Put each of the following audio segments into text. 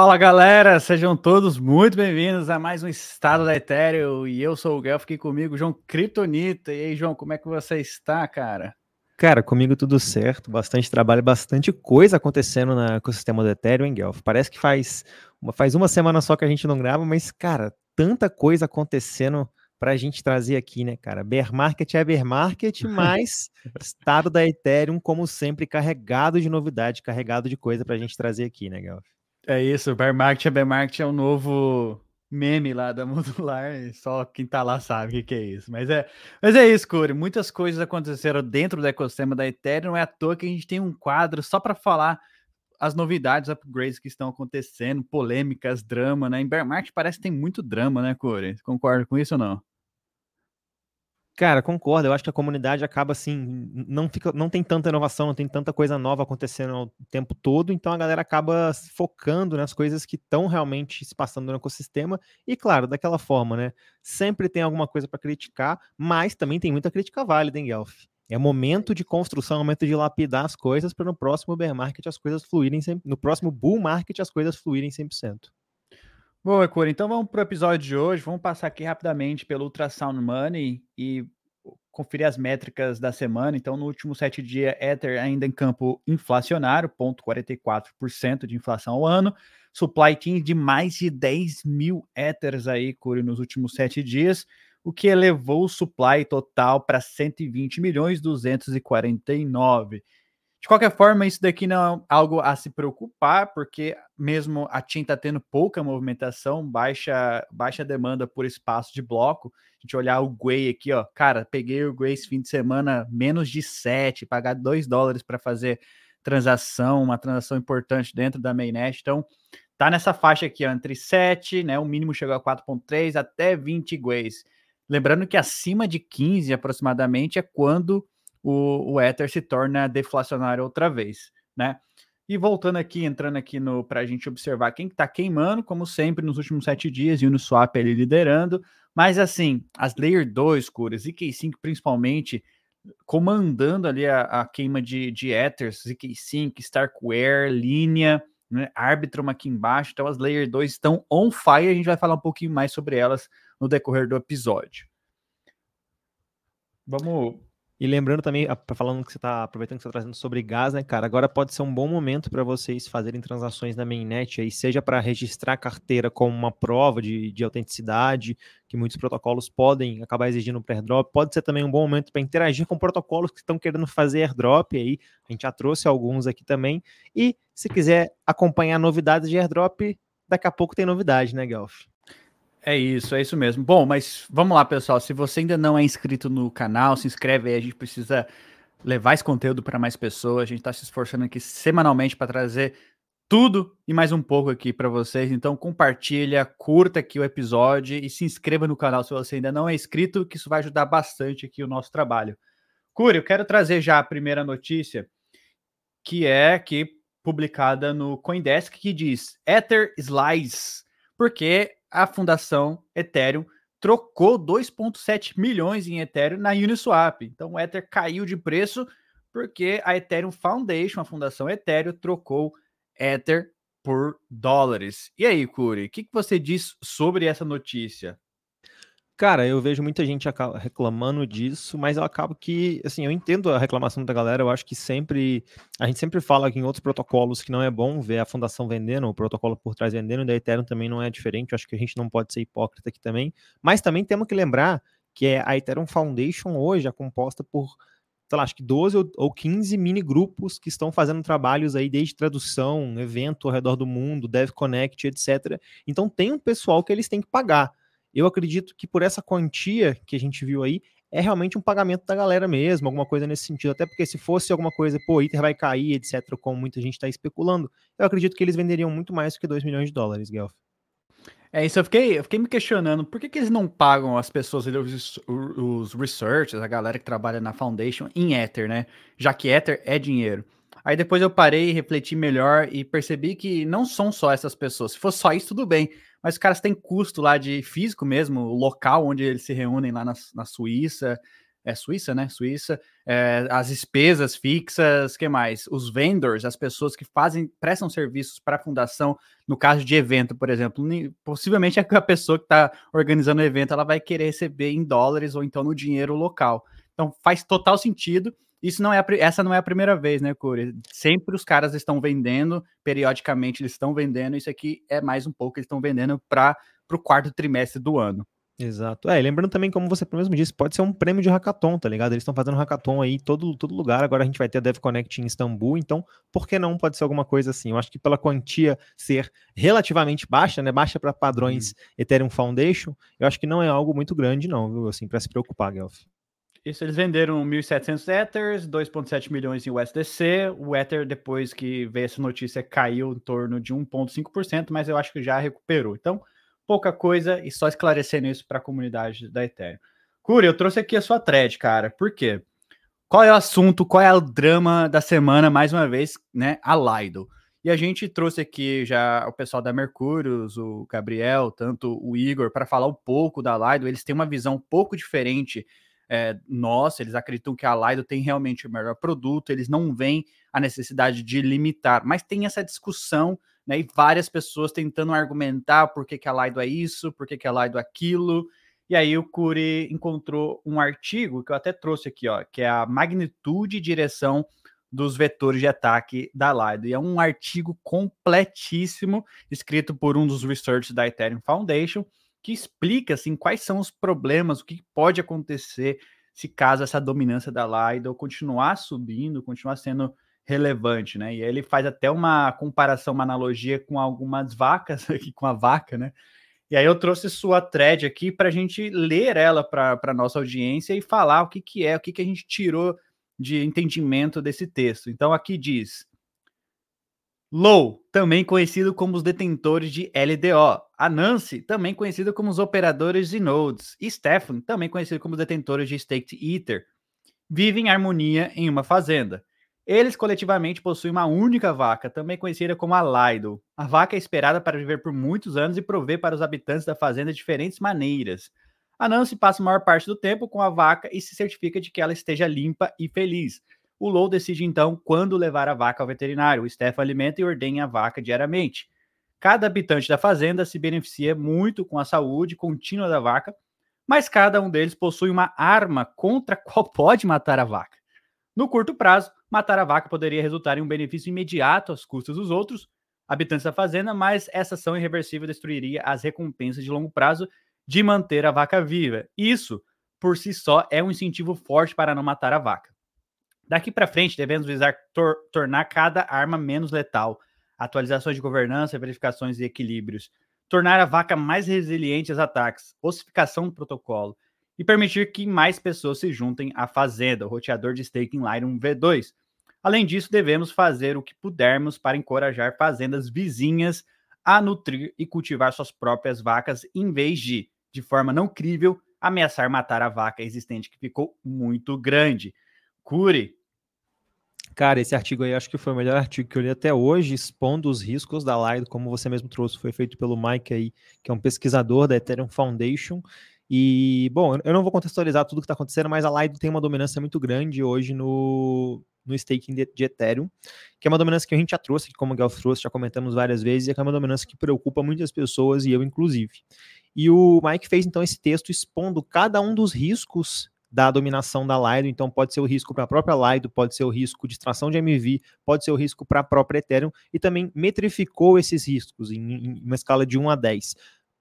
Fala galera, sejam todos muito bem-vindos a mais um Estado da Ethereum e eu sou o Guelph, aqui comigo, João Kryptonita. E aí, João, como é que você está, cara? Cara, comigo tudo certo, bastante trabalho, bastante coisa acontecendo no ecossistema do Ethereum, hein, Guelph? Parece que faz uma, faz uma semana só que a gente não grava, mas, cara, tanta coisa acontecendo para a gente trazer aqui, né, cara? Bear market é bear market, mas estado da Ethereum, como sempre, carregado de novidade, carregado de coisa para a gente trazer aqui, né, Guelph? É isso, bear market bear market é o novo meme lá da modular, só quem tá lá sabe o que, que, é isso. Mas é, mas é isso, Corey. Muitas coisas aconteceram dentro do ecossistema da Ethereum, não é à toa que a gente tem um quadro só para falar as novidades, upgrades que estão acontecendo, polêmicas, drama, né? Em bear market parece que tem muito drama, né, Corey? Concorda com isso ou não? Cara, concordo. Eu acho que a comunidade acaba assim, não fica, não tem tanta inovação, não tem tanta coisa nova acontecendo o tempo todo, então a galera acaba focando nas coisas que estão realmente se passando no ecossistema. E claro, daquela forma, né? Sempre tem alguma coisa para criticar, mas também tem muita crítica válida em Guelph. É momento de construção, é momento de lapidar as coisas para no próximo bear market as coisas fluírem, no próximo bull market as coisas fluírem 100%. Boa, Cor. Então vamos para o episódio de hoje. Vamos passar aqui rapidamente pelo Ultrasound Money e conferir as métricas da semana. Então, no último sete dias, Ether ainda em campo inflacionário, 0,44% de inflação ao ano. Supply chain de mais de 10 mil Ethers aí, Curi, nos últimos sete dias, o que elevou o supply total para 120 milhões 249. De qualquer forma, isso daqui não é algo a se preocupar, porque mesmo a TIM está tendo pouca movimentação, baixa, baixa demanda por espaço de bloco. A gente olhar o Gwei aqui, ó, cara, peguei o Gwei esse fim de semana menos de 7, pagar 2 dólares para fazer transação, uma transação importante dentro da mainnet. Então, tá nessa faixa aqui, ó, entre 7, né, o mínimo chegou a 4.3 até 20 Gweis. Lembrando que acima de 15 aproximadamente é quando o, o Ether se torna deflacionário outra vez, né? E voltando aqui, entrando aqui no para a gente observar quem está queimando, como sempre, nos últimos sete dias, e o Uniswap ele liderando. Mas assim, as Layer 2, Curas, ZK5 principalmente, comandando ali a, a queima de, de Ethers, ZK5, Starkware, linha, né, Arbitrum aqui embaixo. Então as Layer 2 estão on fire, a gente vai falar um pouquinho mais sobre elas no decorrer do episódio. Vamos e lembrando também, falando que você está aproveitando que você está trazendo sobre gás, né, cara? Agora pode ser um bom momento para vocês fazerem transações na mainnet aí, seja para registrar a carteira como uma prova de, de autenticidade, que muitos protocolos podem acabar exigindo para airdrop. Pode ser também um bom momento para interagir com protocolos que estão querendo fazer airdrop aí. A gente já trouxe alguns aqui também. E se quiser acompanhar novidades de airdrop, daqui a pouco tem novidade, né, Guelph? É isso, é isso mesmo. Bom, mas vamos lá, pessoal. Se você ainda não é inscrito no canal, se inscreve aí. A gente precisa levar esse conteúdo para mais pessoas. A gente está se esforçando aqui semanalmente para trazer tudo e mais um pouco aqui para vocês. Então, compartilha, curta aqui o episódio e se inscreva no canal se você ainda não é inscrito, que isso vai ajudar bastante aqui o nosso trabalho. Curi, eu quero trazer já a primeira notícia, que é aqui publicada no CoinDesk, que diz Ether Slides, porque a fundação Ethereum trocou 2,7 milhões em Ethereum na Uniswap. Então o Ether caiu de preço porque a Ethereum Foundation, a fundação Ethereum, trocou Ether por dólares. E aí, Curi, o que, que você diz sobre essa notícia? Cara, eu vejo muita gente reclamando disso, mas eu acabo que, assim, eu entendo a reclamação da galera, eu acho que sempre, a gente sempre fala que em outros protocolos que não é bom ver a fundação vendendo, o protocolo por trás vendendo, e da Ethereum também não é diferente, eu acho que a gente não pode ser hipócrita aqui também, mas também temos que lembrar que é a Ethereum Foundation hoje é composta por, sei lá, acho que 12 ou 15 mini grupos que estão fazendo trabalhos aí desde tradução, evento ao redor do mundo, Dev Connect, etc. Então tem um pessoal que eles têm que pagar. Eu acredito que por essa quantia que a gente viu aí, é realmente um pagamento da galera mesmo, alguma coisa nesse sentido. Até porque se fosse alguma coisa, pô, Ether vai cair, etc., como muita gente está especulando, eu acredito que eles venderiam muito mais do que 2 milhões de dólares, Guelph. É isso, eu fiquei, eu fiquei me questionando por que, que eles não pagam as pessoas, os, os researchers, a galera que trabalha na Foundation, em Ether, né? Já que Ether é dinheiro. Aí depois eu parei, refleti melhor e percebi que não são só essas pessoas. Se fosse só isso, tudo bem. Mas os caras têm custo lá de físico mesmo, o local onde eles se reúnem lá na, na Suíça. É Suíça, né? Suíça. É, as despesas fixas, que mais? Os vendors, as pessoas que fazem, prestam serviços para a fundação, no caso de evento, por exemplo. Possivelmente a pessoa que está organizando o evento ela vai querer receber em dólares ou então no dinheiro local. Então faz total sentido. Isso não é a, essa não é a primeira vez, né, Curi? Sempre os caras estão vendendo, periodicamente eles estão vendendo. Isso aqui é mais um pouco, eles estão vendendo para o quarto trimestre do ano. Exato. É, lembrando também, como você mesmo disse, pode ser um prêmio de hackathon, tá ligado? Eles estão fazendo hackathon aí em todo, todo lugar. Agora a gente vai ter a DevConnect em Istambul, então por que não pode ser alguma coisa assim? Eu acho que pela quantia ser relativamente baixa, né? Baixa para padrões hum. Ethereum Foundation, eu acho que não é algo muito grande, não, viu? Assim, para se preocupar, Guelph. Isso, eles venderam 1.700 Ethers, 2,7 milhões em USDC. O Ether, depois que veio essa notícia, caiu em torno de 1,5%, mas eu acho que já recuperou. Então, pouca coisa e só esclarecendo isso para a comunidade da Ethereum. Curi, eu trouxe aqui a sua thread, cara. Por quê? Qual é o assunto, qual é o drama da semana, mais uma vez, né? A Lido. E a gente trouxe aqui já o pessoal da Mercúrios, o Gabriel, tanto o Igor, para falar um pouco da Lido. Eles têm uma visão um pouco diferente é, nossa, eles acreditam que a Lido tem realmente o melhor produto, eles não veem a necessidade de limitar, mas tem essa discussão, né, e várias pessoas tentando argumentar por que, que a Lido é isso, por que, que a Lido é aquilo, e aí o Curi encontrou um artigo que eu até trouxe aqui, ó, que é a magnitude e direção dos vetores de ataque da Lido. E é um artigo completíssimo, escrito por um dos researchers da Ethereum Foundation, que explica assim quais são os problemas, o que pode acontecer se caso essa dominância da Lido continuar subindo, continuar sendo relevante, né? E ele faz até uma comparação, uma analogia com algumas vacas aqui com a vaca, né? E aí eu trouxe sua thread aqui para a gente ler ela para a nossa audiência e falar o que, que é, o que, que a gente tirou de entendimento desse texto. Então aqui diz: Low, também conhecido como os detentores de LDO. A Nancy, também conhecido como os operadores de nodes. E Stefan, também conhecido como os detentores de Staked Ether. Vivem em harmonia em uma fazenda. Eles coletivamente possuem uma única vaca, também conhecida como a Lido. A vaca é esperada para viver por muitos anos e prover para os habitantes da fazenda diferentes maneiras. A Nancy passa a maior parte do tempo com a vaca e se certifica de que ela esteja limpa e feliz. O Low decide então quando levar a vaca ao veterinário. O Steph alimenta e ordenha a vaca diariamente. Cada habitante da fazenda se beneficia muito com a saúde contínua da vaca, mas cada um deles possui uma arma contra a qual pode matar a vaca. No curto prazo, matar a vaca poderia resultar em um benefício imediato às custas dos outros habitantes da fazenda, mas essa ação irreversível destruiria as recompensas de longo prazo de manter a vaca viva. Isso, por si só, é um incentivo forte para não matar a vaca. Daqui para frente, devemos visar tor tornar cada arma menos letal, atualizações de governança, verificações e equilíbrios, tornar a vaca mais resiliente aos ataques, ossificação do protocolo. E permitir que mais pessoas se juntem à fazenda, o roteador de staking Lightroom V2. Além disso, devemos fazer o que pudermos para encorajar fazendas vizinhas a nutrir e cultivar suas próprias vacas, em vez de, de forma não crível, ameaçar matar a vaca existente que ficou muito grande. Cure, Cara, esse artigo aí acho que foi o melhor artigo que eu li até hoje, expondo os riscos da Lido, como você mesmo trouxe, foi feito pelo Mike aí, que é um pesquisador da Ethereum Foundation. E, bom, eu não vou contextualizar tudo que está acontecendo, mas a Lido tem uma dominância muito grande hoje no, no staking de, de, Ethereum, que é uma dominância que a gente já trouxe, como o Guelph trouxe, já comentamos várias vezes, e é, é uma dominância que preocupa muitas pessoas, e eu inclusive. E o Mike fez então esse texto expondo cada um dos riscos da dominação da Lido, então pode ser o risco para a própria Lido, pode ser o risco de extração de MV, pode ser o risco para a própria Ethereum, e também metrificou esses riscos em, em uma escala de 1 a 10.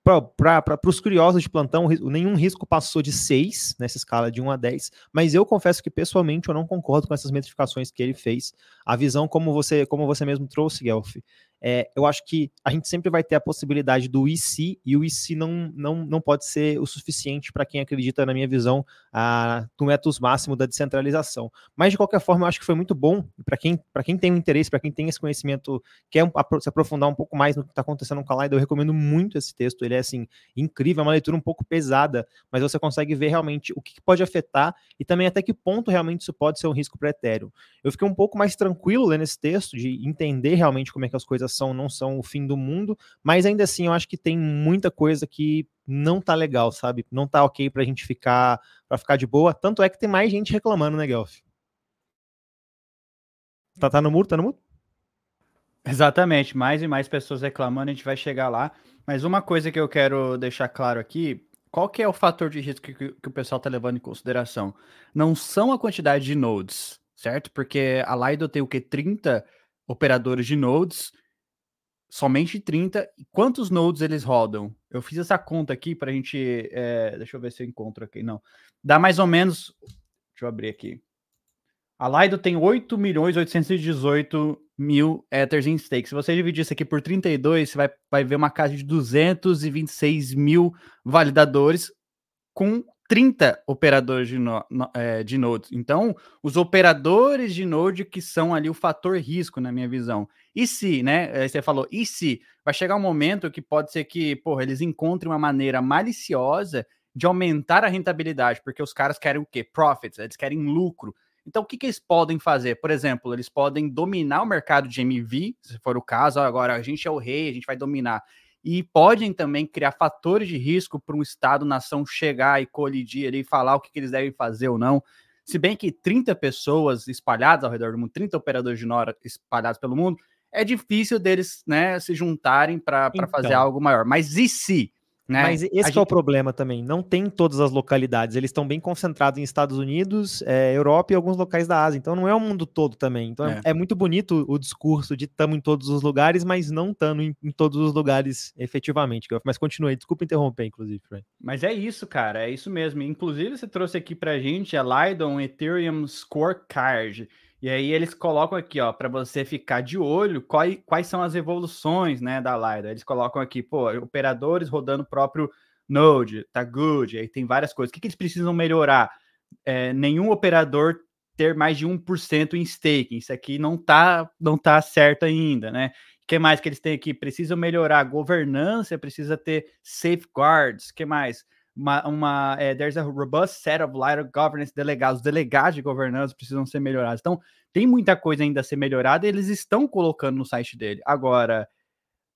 Para os curiosos de plantão, nenhum risco passou de 6 nessa escala de 1 a 10, mas eu confesso que pessoalmente eu não concordo com essas metrificações que ele fez. A visão, como você, como você mesmo trouxe, Guelph, é, eu acho que a gente sempre vai ter a possibilidade do IC, e o IC não, não, não pode ser o suficiente para quem acredita, na minha visão, a, no método máximo da descentralização. Mas, de qualquer forma, eu acho que foi muito bom para quem, quem tem um interesse, para quem tem esse conhecimento, quer se aprofundar um pouco mais no que está acontecendo com a Lido, eu recomendo muito esse texto. Ele é, assim, incrível, é uma leitura um pouco pesada, mas você consegue ver realmente o que pode afetar e também até que ponto realmente isso pode ser um risco para Ethereum. Eu fiquei um pouco mais tranquilo lendo esse texto, de entender realmente como é que as coisas são, não são o fim do mundo, mas ainda assim eu acho que tem muita coisa que não tá legal, sabe? Não tá ok pra gente ficar para ficar de boa. Tanto é que tem mais gente reclamando, né, Guelph? Tá, tá no muro? Tá no muro? Exatamente, mais e mais pessoas reclamando, a gente vai chegar lá. Mas uma coisa que eu quero deixar claro aqui, qual que é o fator de risco que, que o pessoal está levando em consideração? Não são a quantidade de nodes, certo? Porque a Lido tem o que? 30 operadores de nodes, somente 30. E quantos nodes eles rodam? Eu fiz essa conta aqui para a gente. É, deixa eu ver se eu encontro aqui. Não. Dá mais ou menos. Deixa eu abrir aqui. A Lido tem 8 milhões 818 mil Ethers em stake. Se você dividir isso aqui por 32, você vai, vai ver uma casa de 226 mil validadores com 30 operadores de, no, é, de nodes. Então, os operadores de node que são ali o fator risco, na minha visão. E se, né? Você falou, e se vai chegar um momento que pode ser que, porra, eles encontrem uma maneira maliciosa de aumentar a rentabilidade, porque os caras querem o quê? Profits, eles querem lucro. Então, o que, que eles podem fazer? Por exemplo, eles podem dominar o mercado de MV, se for o caso, agora a gente é o rei, a gente vai dominar. E podem também criar fatores de risco para um Estado-nação chegar e colidir ali e falar o que, que eles devem fazer ou não. Se bem que 30 pessoas espalhadas ao redor do mundo, 30 operadores de Nora espalhados pelo mundo, é difícil deles né, se juntarem para então, fazer algo maior. Mas e se? Né? Mas esse gente... é o problema também. Não tem todas as localidades. Eles estão bem concentrados em Estados Unidos, é, Europa e alguns locais da Ásia. Então não é o mundo todo também. Então é, é, é muito bonito o discurso de estamos em todos os lugares, mas não estando em, em, todos os lugares efetivamente. Mas continue. Desculpa interromper, inclusive. Mas é isso, cara. É isso mesmo. Inclusive, você trouxe aqui pra gente a Lydon Ethereum Scorecard. E aí eles colocam aqui, ó, para você ficar de olho quais, quais são as evoluções, né, da Lida. Eles colocam aqui, pô, operadores rodando o próprio Node, tá good. Aí tem várias coisas. O que, que eles precisam melhorar? É, nenhum operador ter mais de 1% em staking. Isso aqui não tá, não tá certo ainda, né? O que mais que eles têm aqui? Precisam melhorar a governança, precisa ter safeguards. O que mais? Uma, uma é, there's a robust set of lighter governance delegados, os delegados de governança precisam ser melhorados. Então, tem muita coisa ainda a ser melhorada eles estão colocando no site dele. Agora,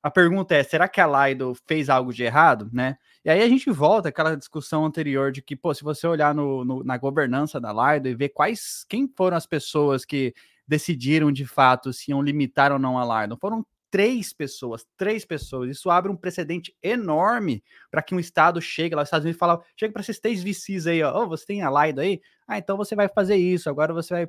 a pergunta é, será que a Lido fez algo de errado, né? E aí a gente volta àquela discussão anterior de que, pô, se você olhar no, no, na governança da Lido e ver quais, quem foram as pessoas que decidiram de fato se iam limitar ou não a Lido, foram três pessoas, três pessoas. Isso abre um precedente enorme para que um estado chegue lá, os Estados Unidos fala, chega para esses três VCs aí, ó, oh, você tem a Lido aí? Ah, então você vai fazer isso, agora você vai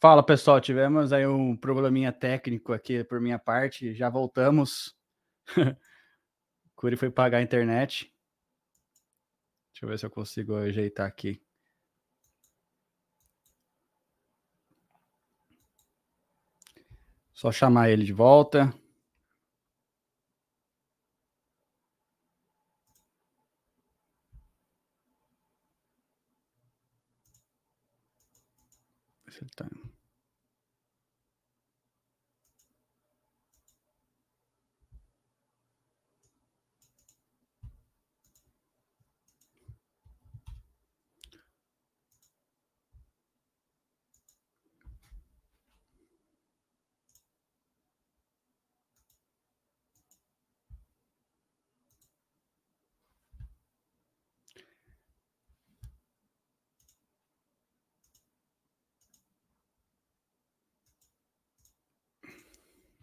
Fala pessoal, tivemos aí um probleminha técnico aqui por minha parte, já voltamos. Curi foi pagar a internet. Deixa eu ver se eu consigo ajeitar aqui. Só chamar ele de volta.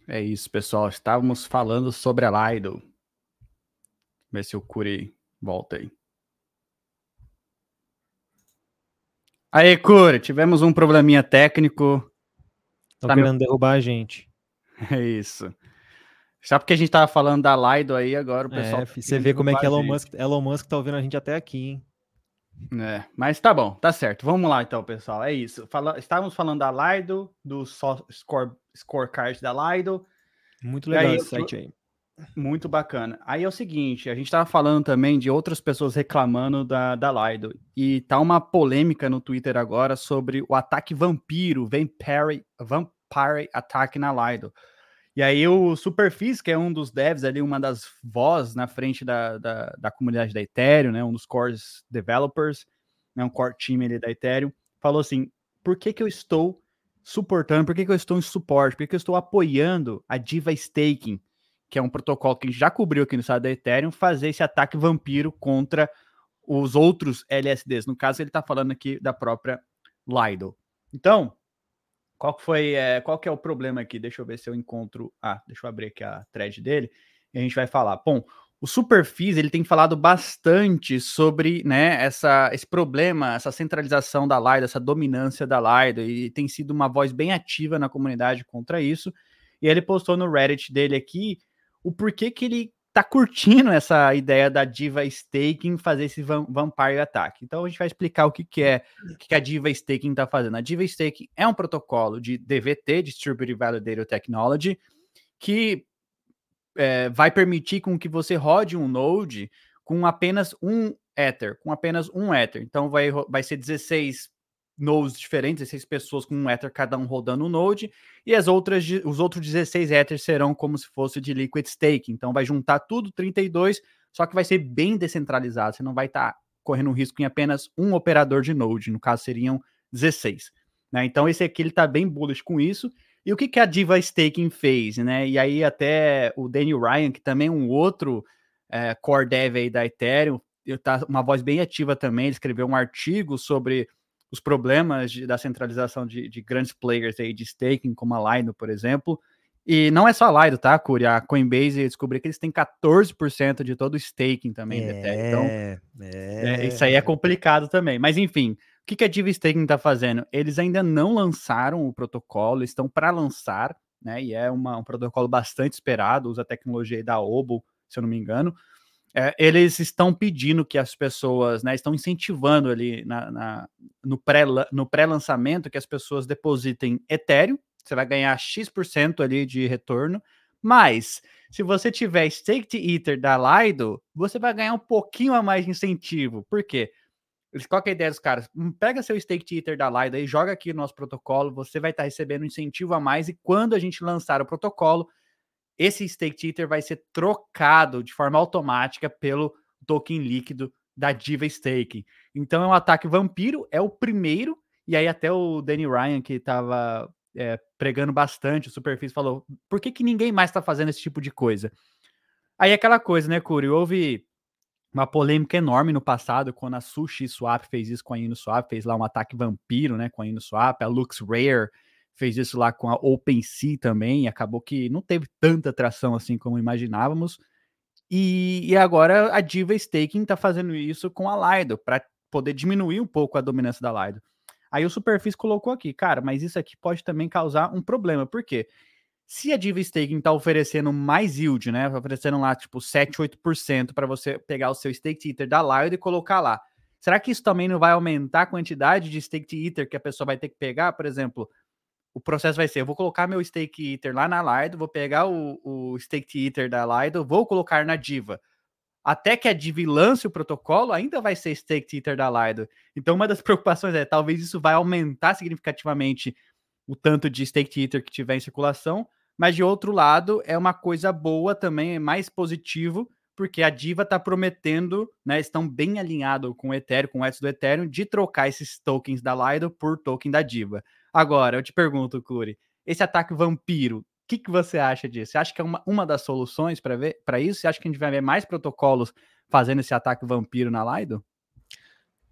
É isso, pessoal. Estávamos falando sobre a Lido. Ver se o Curi volta aí. Aí, Curi, tivemos um probleminha técnico. Estão tá querendo me... derrubar a gente. É isso. Só porque a gente estava falando da Lido aí, agora o pessoal. É, tá você vê como é que Elon Musk, Elon Musk tá ouvindo a gente até aqui, hein? É, mas tá bom, tá certo. Vamos lá então, pessoal. É isso. Fala, estávamos falando da Lido, do so, score, scorecard da Lido. Muito legal aí, esse site aí. Muito bacana. Aí é o seguinte, a gente estava falando também de outras pessoas reclamando da, da Lido. E tá uma polêmica no Twitter agora sobre o ataque vampiro, Vampire, Vampire Attack na Lido. E aí o Superfície, que é um dos devs ali, uma das vozes na frente da, da, da, comunidade da Ethereum, né, um dos core developers, né, um core time ali da Ethereum, falou assim, por que que eu estou suportando, por que que eu estou em suporte, por que que eu estou apoiando a Diva Staking, que é um protocolo que já cobriu aqui no site da Ethereum, fazer esse ataque vampiro contra os outros LSDs. No caso, ele está falando aqui da própria Lido. Então, qual que foi, é, qual que é o problema aqui? Deixa eu ver se eu encontro. Ah, deixa eu abrir aqui a thread dele e a gente vai falar. Bom, o Superfis ele tem falado bastante sobre né, essa, esse problema, essa centralização da Lido, essa dominância da Lido, e tem sido uma voz bem ativa na comunidade contra isso. E ele postou no Reddit dele aqui o porquê que ele tá curtindo essa ideia da Diva Staking fazer esse Vampire Attack. Então a gente vai explicar o que, que é, o que, que a Diva Staking está fazendo. A Diva Staking é um protocolo de DVT, Distributed Validated Technology, que é, vai permitir com que você rode um node com apenas um Ether, com apenas um Ether. Então vai, vai ser 16 nodes diferentes, 16 pessoas com um Ether cada um rodando um node, e as outras, os outros 16 Ethers serão como se fosse de Liquid Stake. Então vai juntar tudo, 32, só que vai ser bem descentralizado. Você não vai estar tá correndo risco em apenas um operador de node, no caso seriam 16. Né? Então esse aqui ele está bem bullish com isso. E o que, que a Diva Staking fez, né? E aí até o Daniel Ryan, que também é um outro é, core dev aí da Ethereum, tá uma voz bem ativa também, ele escreveu um artigo sobre os problemas de, da centralização de, de, grandes players aí de staking, como a Lido, por exemplo. E não é só a Lido, tá, Curi? A Coinbase descobriu que eles têm 14% de todo o staking também é, Ethereum. Então, é, é, isso aí é complicado também. Mas enfim, o que, que a Diva Staking está fazendo? Eles ainda não lançaram o protocolo, estão para lançar, né? E é uma, um protocolo bastante esperado, usa a tecnologia da Obo, se eu não me engano é, eles estão pedindo que as pessoas, né, estão incentivando ali na, na no pré-lançamento pré que as pessoas depositem Ethereum, você vai ganhar X% ali de retorno, mas se você tiver Staked Ether da Lido, você vai ganhar um pouquinho a mais de incentivo. Por quê? Qual é a ideia dos caras? Hum, pega seu Staked Ether da Lido e joga aqui no nosso protocolo, você vai estar recebendo um incentivo a mais, e quando a gente lançar o protocolo, esse stake ether vai ser trocado de forma automática pelo token líquido da Diva Staking. Então é um ataque vampiro, é o primeiro, e aí até o Danny Ryan, que estava é, pregando bastante o Superfície, falou, por que, que ninguém mais está fazendo esse tipo de coisa? Aí aquela coisa, né, Curi, houve uma polêmica enorme no passado, quando a Sushi Swap fez isso com a Swap, fez lá um ataque vampiro, né, com a Swap, a Lux Rare fez isso lá com a OpenSea também, acabou que não teve tanta atração assim como imaginávamos. E, e agora a Diva Staking está fazendo isso com a Lido, para poder diminuir um pouco a dominância da Lido. Aí o Superfície colocou aqui, cara, mas isso aqui pode também causar um problema. Por quê? Se a Diva Staking está oferecendo mais yield, né? Oferecendo lá tipo 7, 8% para você pegar o seu Stake Ether da Lido e colocar lá. Será que isso também não vai aumentar a quantidade de Stake Ether que a pessoa vai ter que pegar? Por exemplo, o processo vai ser: eu vou colocar meu Stake Ether lá na Lido, vou pegar o, o Stake Ether da Lido, vou colocar na Diva. Até que a Diva lance o protocolo, ainda vai ser Stake Ether da Lido. Então, uma das preocupações é: talvez isso vai aumentar significativamente o tanto de Stake Ether que tiver em circulação, mas de outro lado, é uma coisa boa também, é mais positivo, porque a Diva está prometendo, né, estão bem alinhados com o Ethereum, com o X do Ethereum, de trocar esses tokens da Lido por token da Diva. Agora, eu te pergunto, Curi, esse ataque vampiro, o que, que você acha disso? Você acha que é uma, uma das soluções para isso? Você acha que a gente vai ver mais protocolos fazendo esse ataque vampiro na Lido?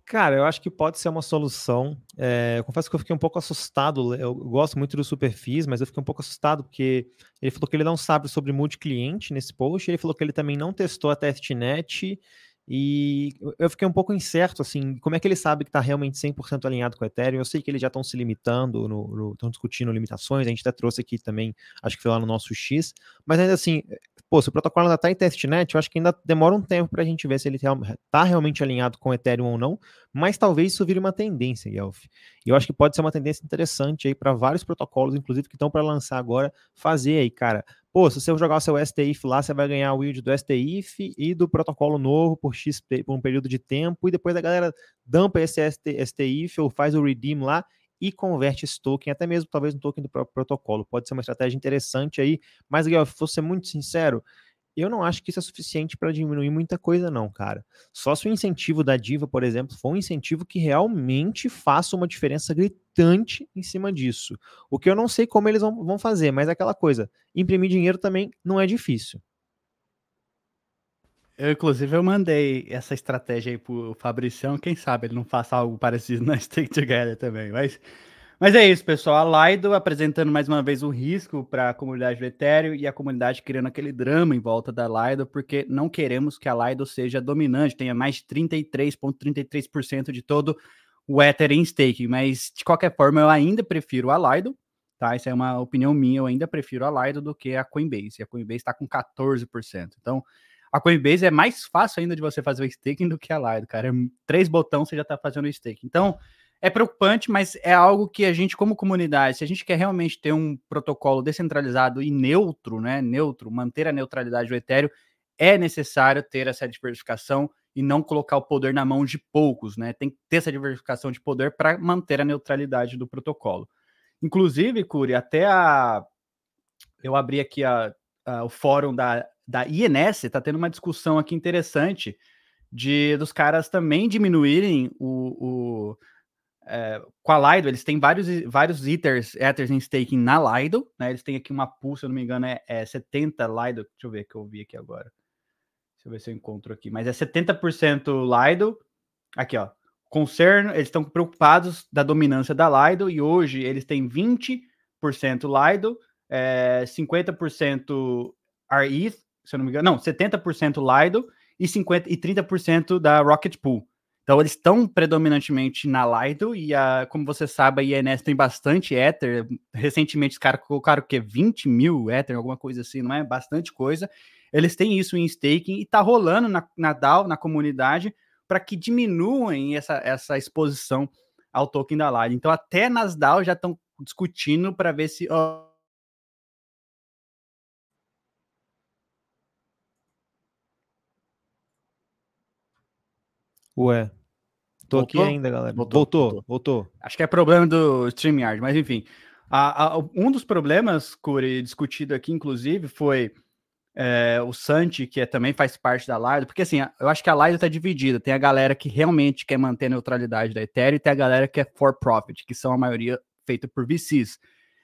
Cara, eu acho que pode ser uma solução. É, eu confesso que eu fiquei um pouco assustado. Eu gosto muito do Superfis, mas eu fiquei um pouco assustado porque ele falou que ele não sabe sobre multi-cliente nesse post. Ele falou que ele também não testou a testnet e eu fiquei um pouco incerto, assim, como é que ele sabe que está realmente 100% alinhado com o Ethereum? Eu sei que eles já estão se limitando, estão discutindo limitações, a gente até trouxe aqui também, acho que foi lá no nosso X, mas ainda assim, pô, se o protocolo ainda está em testnet, eu acho que ainda demora um tempo para a gente ver se ele está realmente alinhado com o Ethereum ou não, mas talvez isso vire uma tendência, Guelph. E eu acho que pode ser uma tendência interessante aí para vários protocolos, inclusive que estão para lançar agora, fazer aí, cara, Pô, se você jogar o seu STIF lá, você vai ganhar o yield do STIF e do protocolo novo por X por um período de tempo, e depois a galera dampa esse STIF ou faz o redeem lá e converte esse token, até mesmo talvez no token do próprio protocolo. Pode ser uma estratégia interessante aí, mas, Guilherme, vou ser muito sincero, eu não acho que isso é suficiente para diminuir muita coisa, não, cara. Só se o incentivo da Diva, por exemplo, for um incentivo que realmente faça uma diferença gritante em cima disso. O que eu não sei como eles vão, vão fazer, mas é aquela coisa: imprimir dinheiro também não é difícil. Eu, inclusive, eu mandei essa estratégia aí pro Fabricião. Quem sabe ele não faça algo parecido na Stake Together também. Mas mas é isso, pessoal. A Lido apresentando mais uma vez o risco para a comunidade do Ethereum e a comunidade criando aquele drama em volta da Lido, porque não queremos que a Lido seja dominante, tenha mais de 33,33% ,33 de todo o Ether em staking. Mas, de qualquer forma, eu ainda prefiro a Lido, tá? Essa é uma opinião minha, eu ainda prefiro a Lido do que a Coinbase. E a Coinbase está com 14%. Então, a Coinbase é mais fácil ainda de você fazer o staking do que a Lido, cara. É três botões você já está fazendo o staking. Então, é preocupante, mas é algo que a gente, como comunidade, se a gente quer realmente ter um protocolo descentralizado e neutro, né? Neutro, manter a neutralidade do Ethereum, é necessário ter essa diversificação e não colocar o poder na mão de poucos, né? Tem que ter essa diversificação de poder para manter a neutralidade do protocolo. Inclusive, Curi, até a. Eu abri aqui a, a, o fórum da, da INS, está tendo uma discussão aqui interessante de dos caras também diminuírem o, o é, com a Lido, eles têm vários, vários Ethers, Ethers em staking na Lido, né? Eles têm aqui uma pool, se eu não me engano, é, é 70 Lido. Deixa eu ver que eu vi aqui agora. Deixa eu ver se eu encontro aqui. Mas é 70% Lido. Aqui, ó. Concerno, eles estão preocupados da dominância da Lido e hoje eles têm 20% Lido, é, 50% RETH, se eu não me engano, não, 70% Lido e 50 e 30% da Rocket Pool. Então eles estão predominantemente na Lido e a, como você sabe, a INS tem bastante Ether. Recentemente os caras colocaram o quê? 20 mil Ether, alguma coisa assim, não é? Bastante coisa. Eles têm isso em staking e tá rolando na, na DAO, na comunidade, para que diminuem essa, essa exposição ao token da Lido. Então até nas DAO já estão discutindo para ver se. Oh, Ué. Tô voltou? aqui ainda, galera. Voltou voltou, voltou, voltou, Acho que é problema do StreamYard, mas enfim. A, a, um dos problemas, Curi, discutido aqui, inclusive, foi é, o Santi, que é, também faz parte da Lido, porque assim, eu acho que a Lido tá dividida. Tem a galera que realmente quer manter a neutralidade da Ethereum e tem a galera que é for profit, que são a maioria feita por VCs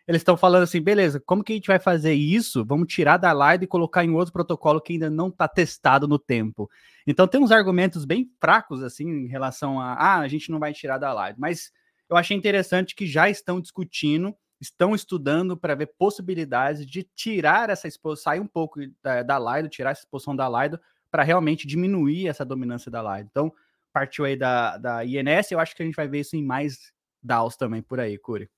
eles estão falando assim, beleza, como que a gente vai fazer isso? Vamos tirar da Lido e colocar em outro protocolo que ainda não está testado no tempo. Então tem uns argumentos bem fracos assim em relação a, ah, a gente não vai tirar da Lido, mas eu achei interessante que já estão discutindo, estão estudando para ver possibilidades de tirar essa exposição, sair um pouco da, da Lido, tirar essa exposição da Lido para realmente diminuir essa dominância da Lido. Então, partiu aí da, da INS, eu acho que a gente vai ver isso em mais DAOs também por aí, Curi.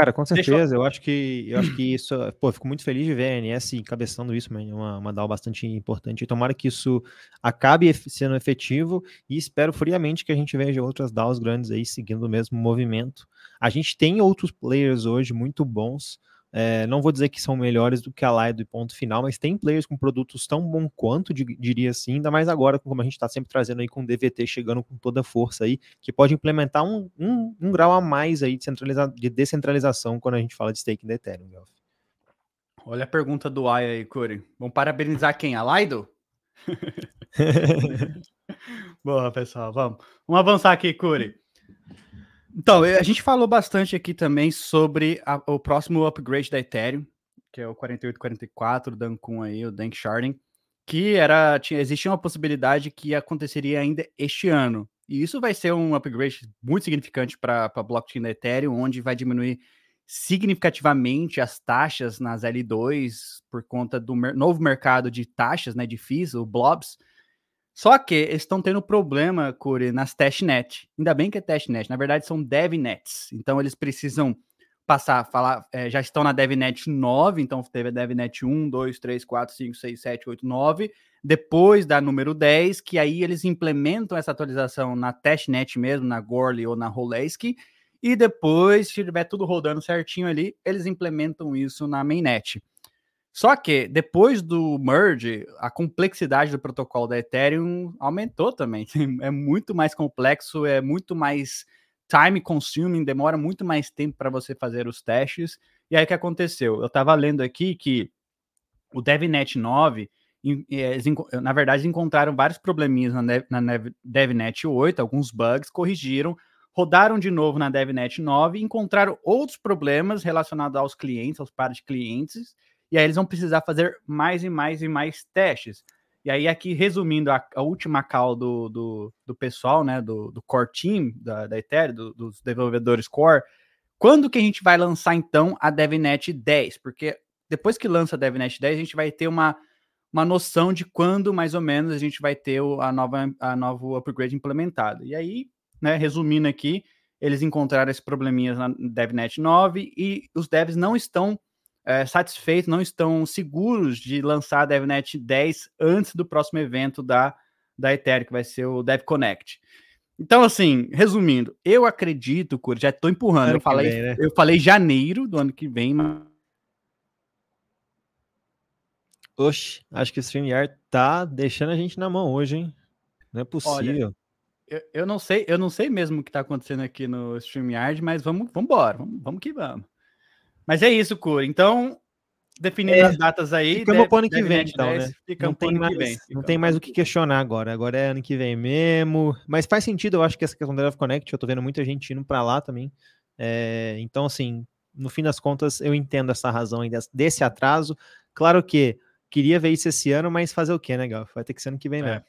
Cara, com certeza, eu... eu... acho que eu acho que isso, pô, fico muito feliz de ver a ANS encabeçando isso, é uma, uma DAO bastante importante. Tomara que isso acabe sendo efetivo e espero friamente que a gente veja outras DAOs grandes aí seguindo o mesmo movimento. A gente tem outros players hoje muito bons, é, não vou dizer que são melhores do que a Lido e ponto final, mas tem players com produtos tão bom quanto, diria assim, ainda mais agora, como a gente está sempre trazendo aí com o DVT chegando com toda a força aí, que pode implementar um, um, um grau a mais aí de, de, descentralização quando a gente fala de staking da Ethereum, Gelf. Olha a pergunta do Aya aí, Curi. Vamos parabenizar quem? A Lido? Boa, pessoal, vamos. Vamos avançar aqui, Curi. Então, a gente falou bastante aqui também sobre a, o próximo upgrade da Ethereum, que é o 4844, o Dankun aí, o Dank Sharding, que era tinha existia uma possibilidade que aconteceria ainda este ano. E isso vai ser um upgrade muito significante para a blockchain da Ethereum, onde vai diminuir significativamente as taxas nas L2 por conta do mer novo mercado de taxas, né, de FIIs, o Blobs, só que eles estão tendo problema, Curi, nas testnet. Ainda bem que é testnet. Na verdade, são devnets. Então, eles precisam passar, falar, é, já estão na devnet 9, então teve a devnet 1, 2, 3, 4, 5, 6, 7, 8, 9. Depois da número 10, que aí eles implementam essa atualização na testnet mesmo, na Gorley ou na Roleski. E depois, se tiver tudo rodando certinho ali, eles implementam isso na mainnet. Só que depois do merge, a complexidade do protocolo da Ethereum aumentou também. É muito mais complexo, é muito mais time consuming, demora muito mais tempo para você fazer os testes. E aí o que aconteceu? Eu estava lendo aqui que o DevNet 9, eles, na verdade, encontraram vários probleminhas na, na DevNet 8, alguns bugs, corrigiram, rodaram de novo na DevNet 9 e encontraram outros problemas relacionados aos clientes, aos pares de clientes, e aí eles vão precisar fazer mais e mais e mais testes. E aí, aqui, resumindo a, a última call do, do, do, pessoal, né, do, do core team da, da Ethereum, do, dos desenvolvedores core, quando que a gente vai lançar, então, a DevNet 10? Porque depois que lança a DevNet 10, a gente vai ter uma, uma noção de quando, mais ou menos, a gente vai ter o, a, nova, a novo upgrade implementado. E aí, né, resumindo aqui, eles encontraram esses probleminhas na DevNet 9 e os devs não estão é, satisfeitos, não estão seguros de lançar a DevNet 10 antes do próximo evento da, da Ethereum, que vai ser o DevConnect. Então, assim, resumindo, eu acredito, Curi, já estou empurrando. Eu falei, vem, né? eu falei janeiro do ano que vem, mas. Oxe, acho que o StreamYard tá deixando a gente na mão hoje, hein? Não é possível. Olha, eu, eu não sei, eu não sei mesmo o que está acontecendo aqui no StreamYard, mas vamos, vamos embora, vamos, vamos que vamos. Mas é isso, Cura. Então, definindo é, as datas aí. Ficamos pro ano que vem, então, né? Não tem, mais, vem, não tem mais o que questionar agora. Agora é ano que vem mesmo. Mas faz sentido, eu acho que essa questão da Love Connect, eu tô vendo muita gente indo para lá também. É, então, assim, no fim das contas, eu entendo essa razão desse atraso. Claro que queria ver isso esse ano, mas fazer o quê, né, Gal? Vai ter que ser ano que vem, né?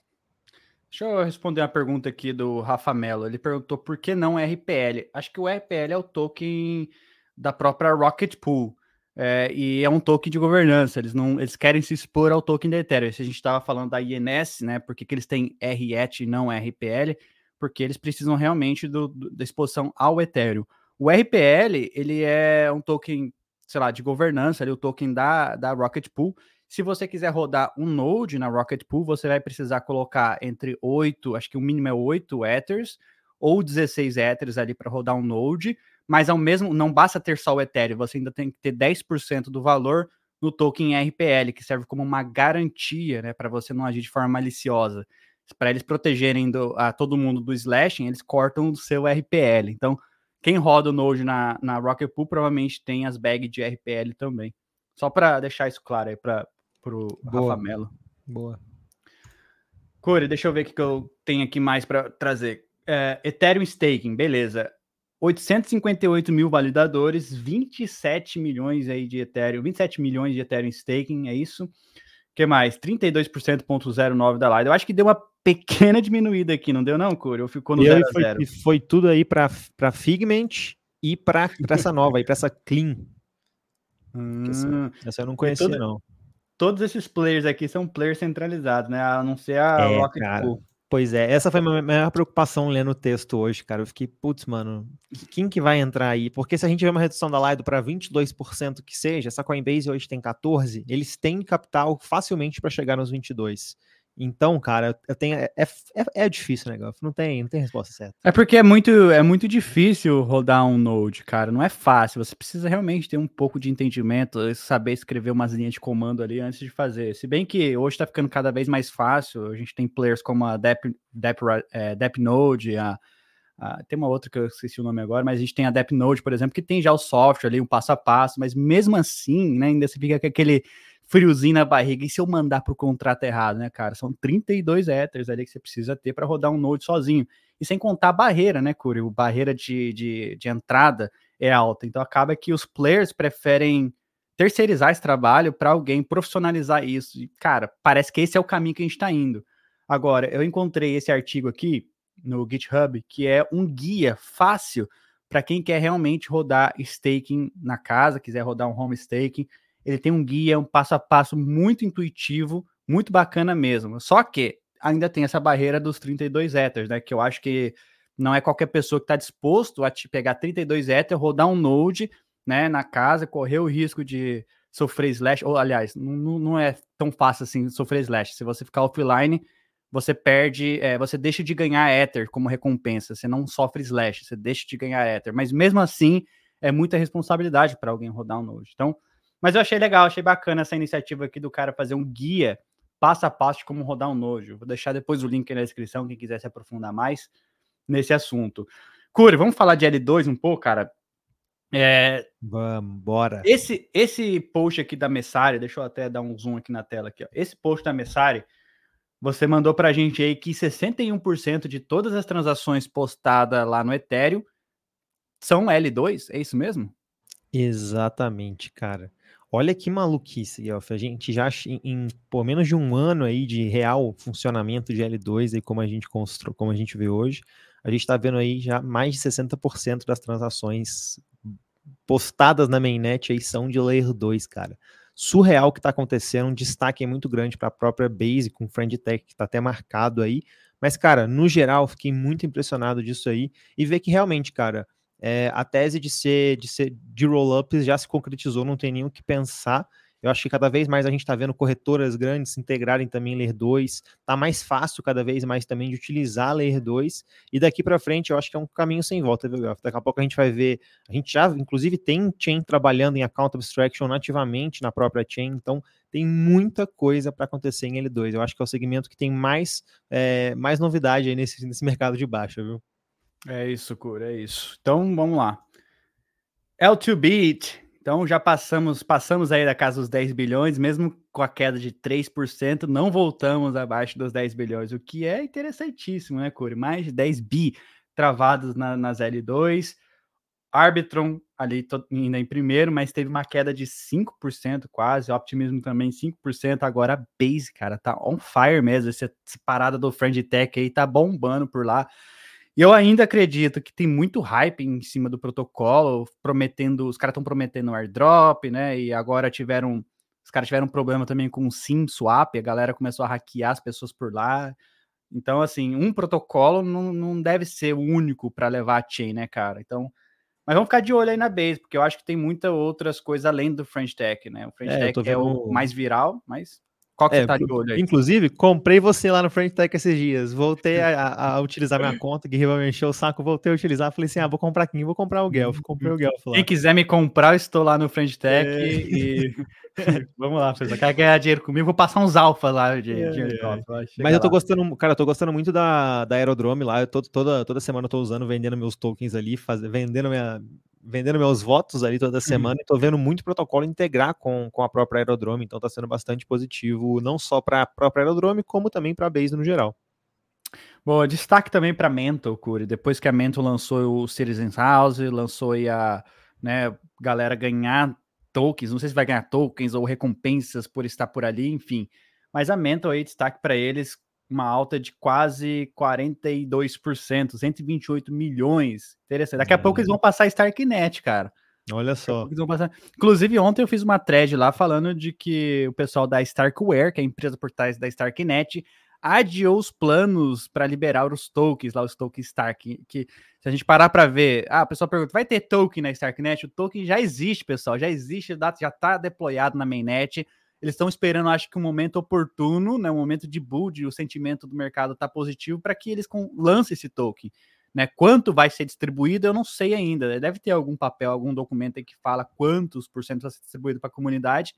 Deixa eu responder uma pergunta aqui do Rafa Mello. Ele perguntou por que não RPL. Acho que o RPL é o token da própria Rocket Pool. É, e é um token de governança, eles não eles querem se expor ao token da Ethereum. Se a gente estava falando da INS, né? Porque que eles têm RET e não RPL, porque eles precisam realmente do, do, da exposição ao Ethereum. O RPL, ele é um token, sei lá, de governança, ali, o token da, da Rocket Pool. Se você quiser rodar um node na Rocket Pool, você vai precisar colocar entre 8, acho que o mínimo é 8 Ethers, ou 16 Ethers ali para rodar um node mas ao mesmo não basta ter só o Ethereum, você ainda tem que ter 10% do valor no token RPL, que serve como uma garantia, né, para você não agir de forma maliciosa. Para eles protegerem do, a todo mundo do slashing, eles cortam o seu RPL. Então, quem roda o Node na, na Rocket Pool provavelmente tem as bags de RPL também. Só para deixar isso claro aí para o Rafa Mello. Boa. Corey, deixa eu ver o que eu tenho aqui mais para trazer. É, Ethereum Staking, beleza. 858 mil validadores, 27 milhões aí de Ethereum, 27 milhões de Ethereum staking, é isso? O que mais? 32,09 da Lido. Eu acho que deu uma pequena diminuída aqui, não deu não, Curi? Ou ficou no 0 a 0? Foi, foi tudo aí para Figment e para essa nova aí, para essa Clean. Hum, essa, essa, eu não conhecia todo, não. Todos esses players aqui são players centralizados, né? A não ser a é, Rocket. Pool. Pois é, essa foi a minha maior preocupação lendo o texto hoje, cara. Eu fiquei, putz, mano, quem que vai entrar aí? Porque se a gente vê uma redução da Lido para 22% que seja, essa Coinbase hoje tem 14, eles têm capital facilmente para chegar nos 22. Então, cara, eu tenho. É, é, é difícil, né, Golf? Não tem, não tem resposta certa. É porque é muito, é muito difícil rodar um Node, cara. Não é fácil. Você precisa realmente ter um pouco de entendimento, saber escrever umas linhas de comando ali antes de fazer. Se bem que hoje tá ficando cada vez mais fácil. A gente tem players como a Dep, Dep, é, Dep Node, a, a, tem uma outra que eu esqueci o nome agora, mas a gente tem a Dep Node, por exemplo, que tem já o software ali, um passo a passo, mas mesmo assim, né, ainda se fica com aquele friozinho na barriga. E se eu mandar para o contrato errado, né, cara? São 32 Ethers ali que você precisa ter para rodar um Node sozinho. E sem contar a barreira, né, Curi? O barreira de, de, de entrada é alta. Então acaba que os players preferem terceirizar esse trabalho para alguém profissionalizar isso. E, cara, parece que esse é o caminho que a gente está indo. Agora, eu encontrei esse artigo aqui no GitHub, que é um guia fácil para quem quer realmente rodar staking na casa, quiser rodar um home staking ele tem um guia, um passo a passo muito intuitivo, muito bacana mesmo. Só que ainda tem essa barreira dos 32 Ethers, né? Que eu acho que não é qualquer pessoa que está disposto a te pegar 32 Ether, rodar um Node, né, na casa, correr o risco de sofrer slash, ou aliás, não, não é tão fácil assim sofrer slash. Se você ficar offline, você perde, é, você deixa de ganhar Ether como recompensa. Você não sofre slash, você deixa de ganhar Ether. Mas mesmo assim, é muita responsabilidade para alguém rodar um Node. Então, mas eu achei legal, achei bacana essa iniciativa aqui do cara fazer um guia passo a passo de como rodar um nojo. Vou deixar depois o link na descrição, quem quiser se aprofundar mais nesse assunto. Curi, vamos falar de L2 um pouco, cara? É, vamos, bora. Esse, esse post aqui da Messari, deixa eu até dar um zoom aqui na tela aqui, ó. Esse post da Messari, você mandou pra gente aí que 61% de todas as transações postadas lá no Ethereum são L2, é isso mesmo? Exatamente, cara. Olha que maluquice, Guelph. A gente já em, em por menos de um ano aí de real funcionamento de L2 aí como a gente constru, como a gente vê hoje, a gente está vendo aí já mais de 60% das transações postadas na mainnet aí são de layer 2, cara. Surreal o que está acontecendo, um destaque muito grande para a própria Base com Friend Tech que está até marcado aí. Mas, cara, no geral, fiquei muito impressionado disso aí e ver que realmente, cara, é, a tese de ser de ser de roll-ups já se concretizou, não tem nem o que pensar. Eu acho que cada vez mais a gente está vendo corretoras grandes se integrarem também em Layer 2. Está mais fácil cada vez mais também de utilizar Layer 2. E daqui para frente eu acho que é um caminho sem volta, viu, Daqui a pouco a gente vai ver. A gente já, inclusive, tem chain trabalhando em account abstraction nativamente na própria chain. Então tem muita coisa para acontecer em L2. Eu acho que é o segmento que tem mais, é, mais novidade aí nesse, nesse mercado de baixa, viu? É isso, Cura, é isso. Então, vamos lá. L2Beat. Então, já passamos passamos aí da casa dos 10 bilhões, mesmo com a queda de 3%, não voltamos abaixo dos 10 bilhões, o que é interessantíssimo, né, Cura? Mais de 10 bi travados na, nas L2. Arbitron ali ainda em primeiro, mas teve uma queda de 5% quase, Optimismo também 5%, agora Base, cara, tá on fire mesmo, essa, essa parada do Friend Tech aí tá bombando por lá. E eu ainda acredito que tem muito hype em cima do protocolo, prometendo, os caras estão prometendo airdrop, né? E agora tiveram, os caras tiveram um problema também com o SIM swap, a galera começou a hackear as pessoas por lá. Então, assim, um protocolo não, não deve ser o único para levar a chain, né, cara? Então, mas vamos ficar de olho aí na base, porque eu acho que tem muitas outras coisas além do French Tech, né? O French é, Tech é o mais viral, mas qual que é, você tá de olho aí? Inclusive, comprei você lá no Front Tech esses dias. Voltei a, a utilizar minha conta, que me encheu o saco, voltei a utilizar. Falei assim: ah, vou comprar aqui, vou comprar o Guelph. Comprei o Guelph lá. Quem quiser me comprar, eu estou lá no Front Tech é. e. Vamos lá, pessoal. Quer ganhar dinheiro comigo? Vou passar uns alfa lá de, é, de é. Mas eu tô lá. gostando, cara, eu tô gostando muito da, da Aerodrome lá. Eu tô, toda, toda semana eu tô usando, vendendo meus tokens ali, faz, vendendo minha, vendendo meus votos ali toda uhum. semana uhum. e tô vendo muito protocolo integrar com, com a própria aerodrome, então tá sendo bastante positivo, não só para a própria aerodrome, como também para a base no geral. Bom, destaque também para Mental, Curi. Depois que a Mental lançou o Citizens House, lançou aí a né, galera ganhar tokens, não sei se vai ganhar tokens ou recompensas por estar por ali, enfim. Mas a Mental aí, destaque para eles, uma alta de quase 42%, 128 milhões. Interessante. Daqui a pouco eles vão passar Starknet, cara. Olha só. Inclusive, ontem eu fiz uma thread lá falando de que o pessoal da Starkware, que é a empresa por trás da Starknet, adiou os planos para liberar os tokens, lá os tokens Stark, que se a gente parar para ver, ah, o pessoal pergunta, vai ter token na Starknet? O token já existe, pessoal, já existe, já está deployado na mainnet. Eles estão esperando, acho que um momento oportuno, né, um momento de build, o sentimento do mercado está positivo para que eles lancem esse token. Né, quanto vai ser distribuído, eu não sei ainda. Deve ter algum papel, algum documento aí que fala quantos por cento vai ser distribuído para a comunidade.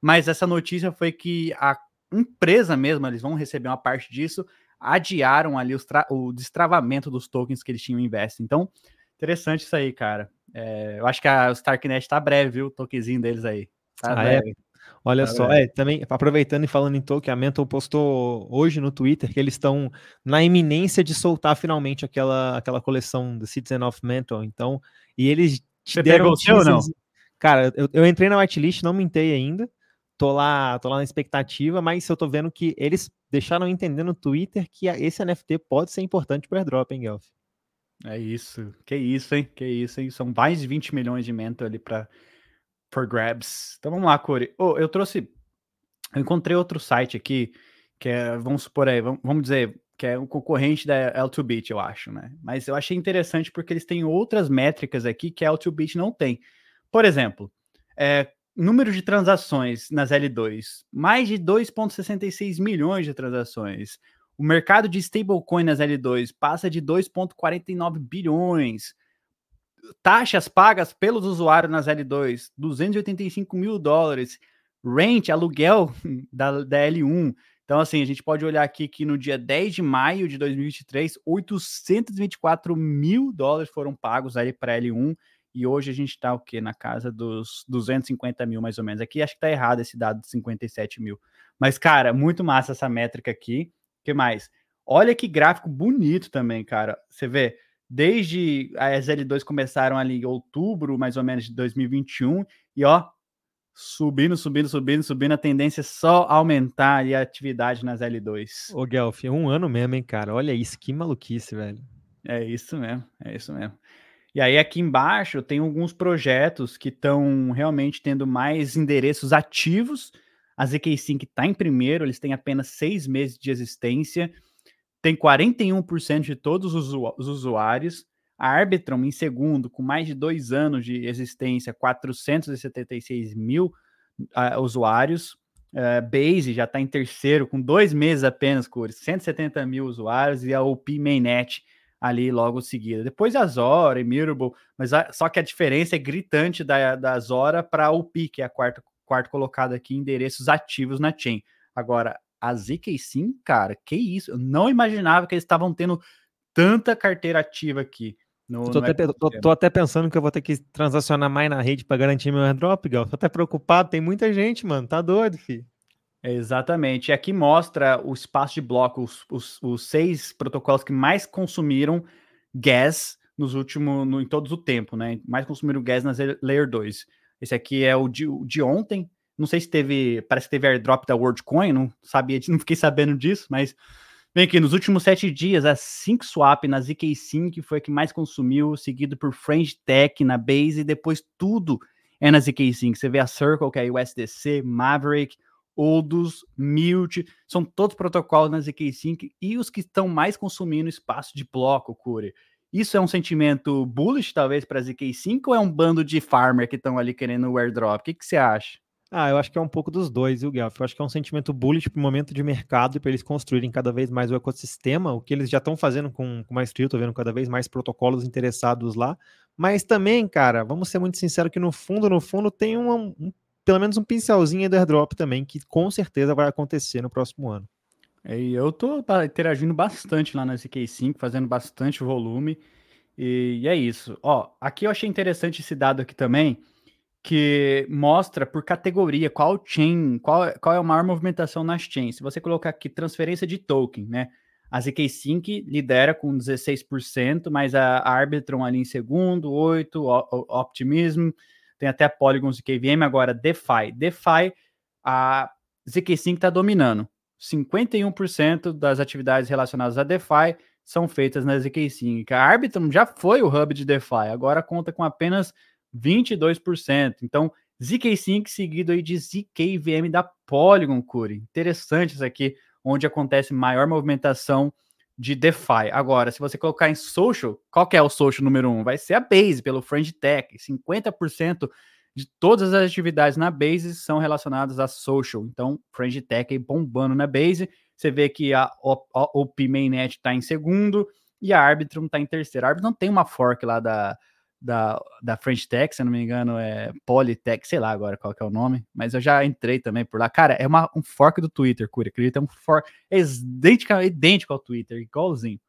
Mas essa notícia foi que a empresa mesmo, eles vão receber uma parte disso, adiaram ali o destravamento dos tokens que eles tinham invest. Então, interessante isso aí, cara. É, eu acho que a Starknet tá breve, viu? O tokenzinho deles aí. Tá ah, é? breve. É? Olha tá só, é, também aproveitando e falando em token, a Mental postou hoje no Twitter que eles estão na iminência de soltar finalmente aquela, aquela coleção do Citizen of Mental. Então, e eles te Você deram pegou o seu ou não? Cara, eu, eu entrei na whitelist, não mintei ainda tô lá, tô lá na expectativa, mas eu tô vendo que eles deixaram entender no Twitter que esse NFT pode ser importante para airdrop, hein, Guelph? É isso. Que isso, hein? Que isso, hein? São mais de 20 milhões de mento ali para for grabs. Então vamos lá, Corey. Oh, eu trouxe eu encontrei outro site aqui que é, vamos supor aí, vamos dizer, que é um concorrente da L2Bit, eu acho, né? Mas eu achei interessante porque eles têm outras métricas aqui que a L2Bit não tem. Por exemplo, é, número de transações nas L2, mais de 2,66 milhões de transações. O mercado de stablecoin nas L2 passa de 2,49 bilhões. Taxas pagas pelos usuários nas L2, 285 mil dólares. Rent, aluguel da, da L1. Então, assim, a gente pode olhar aqui que no dia 10 de maio de 2023, 824 mil dólares foram pagos aí para L1 e hoje a gente está o quê? Na casa dos 250 mil, mais ou menos. Aqui acho que tá errado esse dado de 57 mil. Mas, cara, muito massa essa métrica aqui. que mais? Olha que gráfico bonito também, cara. Você vê, desde as L2 começaram ali em outubro, mais ou menos, de 2021, e ó, subindo, subindo, subindo, subindo, a tendência é só aumentar ali a atividade nas L2. Ô, Guelph, um ano mesmo, hein, cara? Olha isso, que maluquice, velho. É isso mesmo, é isso mesmo. E aí aqui embaixo tem alguns projetos que estão realmente tendo mais endereços ativos. A ZK5 está em primeiro, eles têm apenas seis meses de existência, tem 41% de todos os usuários. A Arbitrum em segundo, com mais de dois anos de existência, 476 mil uh, usuários. Uh, Base já está em terceiro, com dois meses apenas, com 170 mil usuários. E a OP Mainnet ali logo seguida. Depois a Zora e Mirable, mas a, só que a diferença é gritante da, da Zora para o PI, que é a quarta, quarta colocada aqui, endereços ativos na chain. Agora, a ZK Sim, cara, que isso? Eu não imaginava que eles estavam tendo tanta carteira ativa aqui. No, tô, até, tô, tô, até, pensando que eu vou ter que transacionar mais na rede para garantir meu airdrop, Gal. Tô até preocupado, tem muita gente, mano. Tá doido, filho. Exatamente. E aqui mostra o espaço de bloco, os, os, os seis protocolos que mais consumiram gas nos últimos, no, em todos o tempo, né? Mais consumiram gas nas Layer 2. Esse aqui é o de, o de ontem. Não sei se teve, parece que teve airdrop da WorldCoin, não sabia, não fiquei sabendo disso, mas vem aqui, nos últimos sete dias, a Sync Swap na ZK5 foi a que mais consumiu, seguido por Fringe Tech na Base, e depois tudo é na ZK5. Você vê a Circle, que é USDC, Maverick, Odus, Mute, são todos protocolos na ZK5 e os que estão mais consumindo espaço de bloco, Cure. Isso é um sentimento bullish, talvez, para a ZK5 ou é um bando de farmer que estão ali querendo o airdrop? O que, que você acha? Ah, eu acho que é um pouco dos dois, viu, Guelph? Eu acho que é um sentimento bullish para o momento de mercado e para eles construírem cada vez mais o ecossistema, o que eles já estão fazendo com, com maestria, estou vendo cada vez mais protocolos interessados lá. Mas também, cara, vamos ser muito sinceros que no fundo, no fundo, tem um, pelo menos um pincelzinho do airdrop também, que com certeza vai acontecer no próximo ano. É, e eu tô interagindo bastante lá na ZK5, fazendo bastante volume. E, e é isso. Ó, aqui eu achei interessante esse dado aqui também, que mostra por categoria qual chain, qual, qual é a maior movimentação nas chains. Se você colocar aqui transferência de token, né? A ZK5 lidera com 16%, mas a Arbitrum ali em segundo, 8%, o Optimism, tem até Polygons e KVM, agora DeFi. DeFi, a ZK5 está dominando. 51% das atividades relacionadas a DeFi são feitas na ZK5. A Arbitrum já foi o hub de DeFi, agora conta com apenas 22%. Então, ZK5 seguido aí de ZKVM da Polygon, Curi. Interessante isso aqui. onde acontece maior movimentação de DeFi. Agora, se você colocar em social, qual que é o social número um? Vai ser a Base, pelo Fringe Tech. 50% de todas as atividades na Base são relacionadas a social. Então, Fringe Tech bombando na Base. Você vê que a OP Mainnet está em segundo e a Arbitrum está em terceiro. A Arbitrum tem uma fork lá da, da, da French Tech, se não me engano, é Polytech, sei lá agora qual que é o nome, mas eu já entrei também por lá. Cara, é uma, um fork do Twitter, Cura, acredita? É um fork é idêntico, idêntico ao Twitter, igualzinho.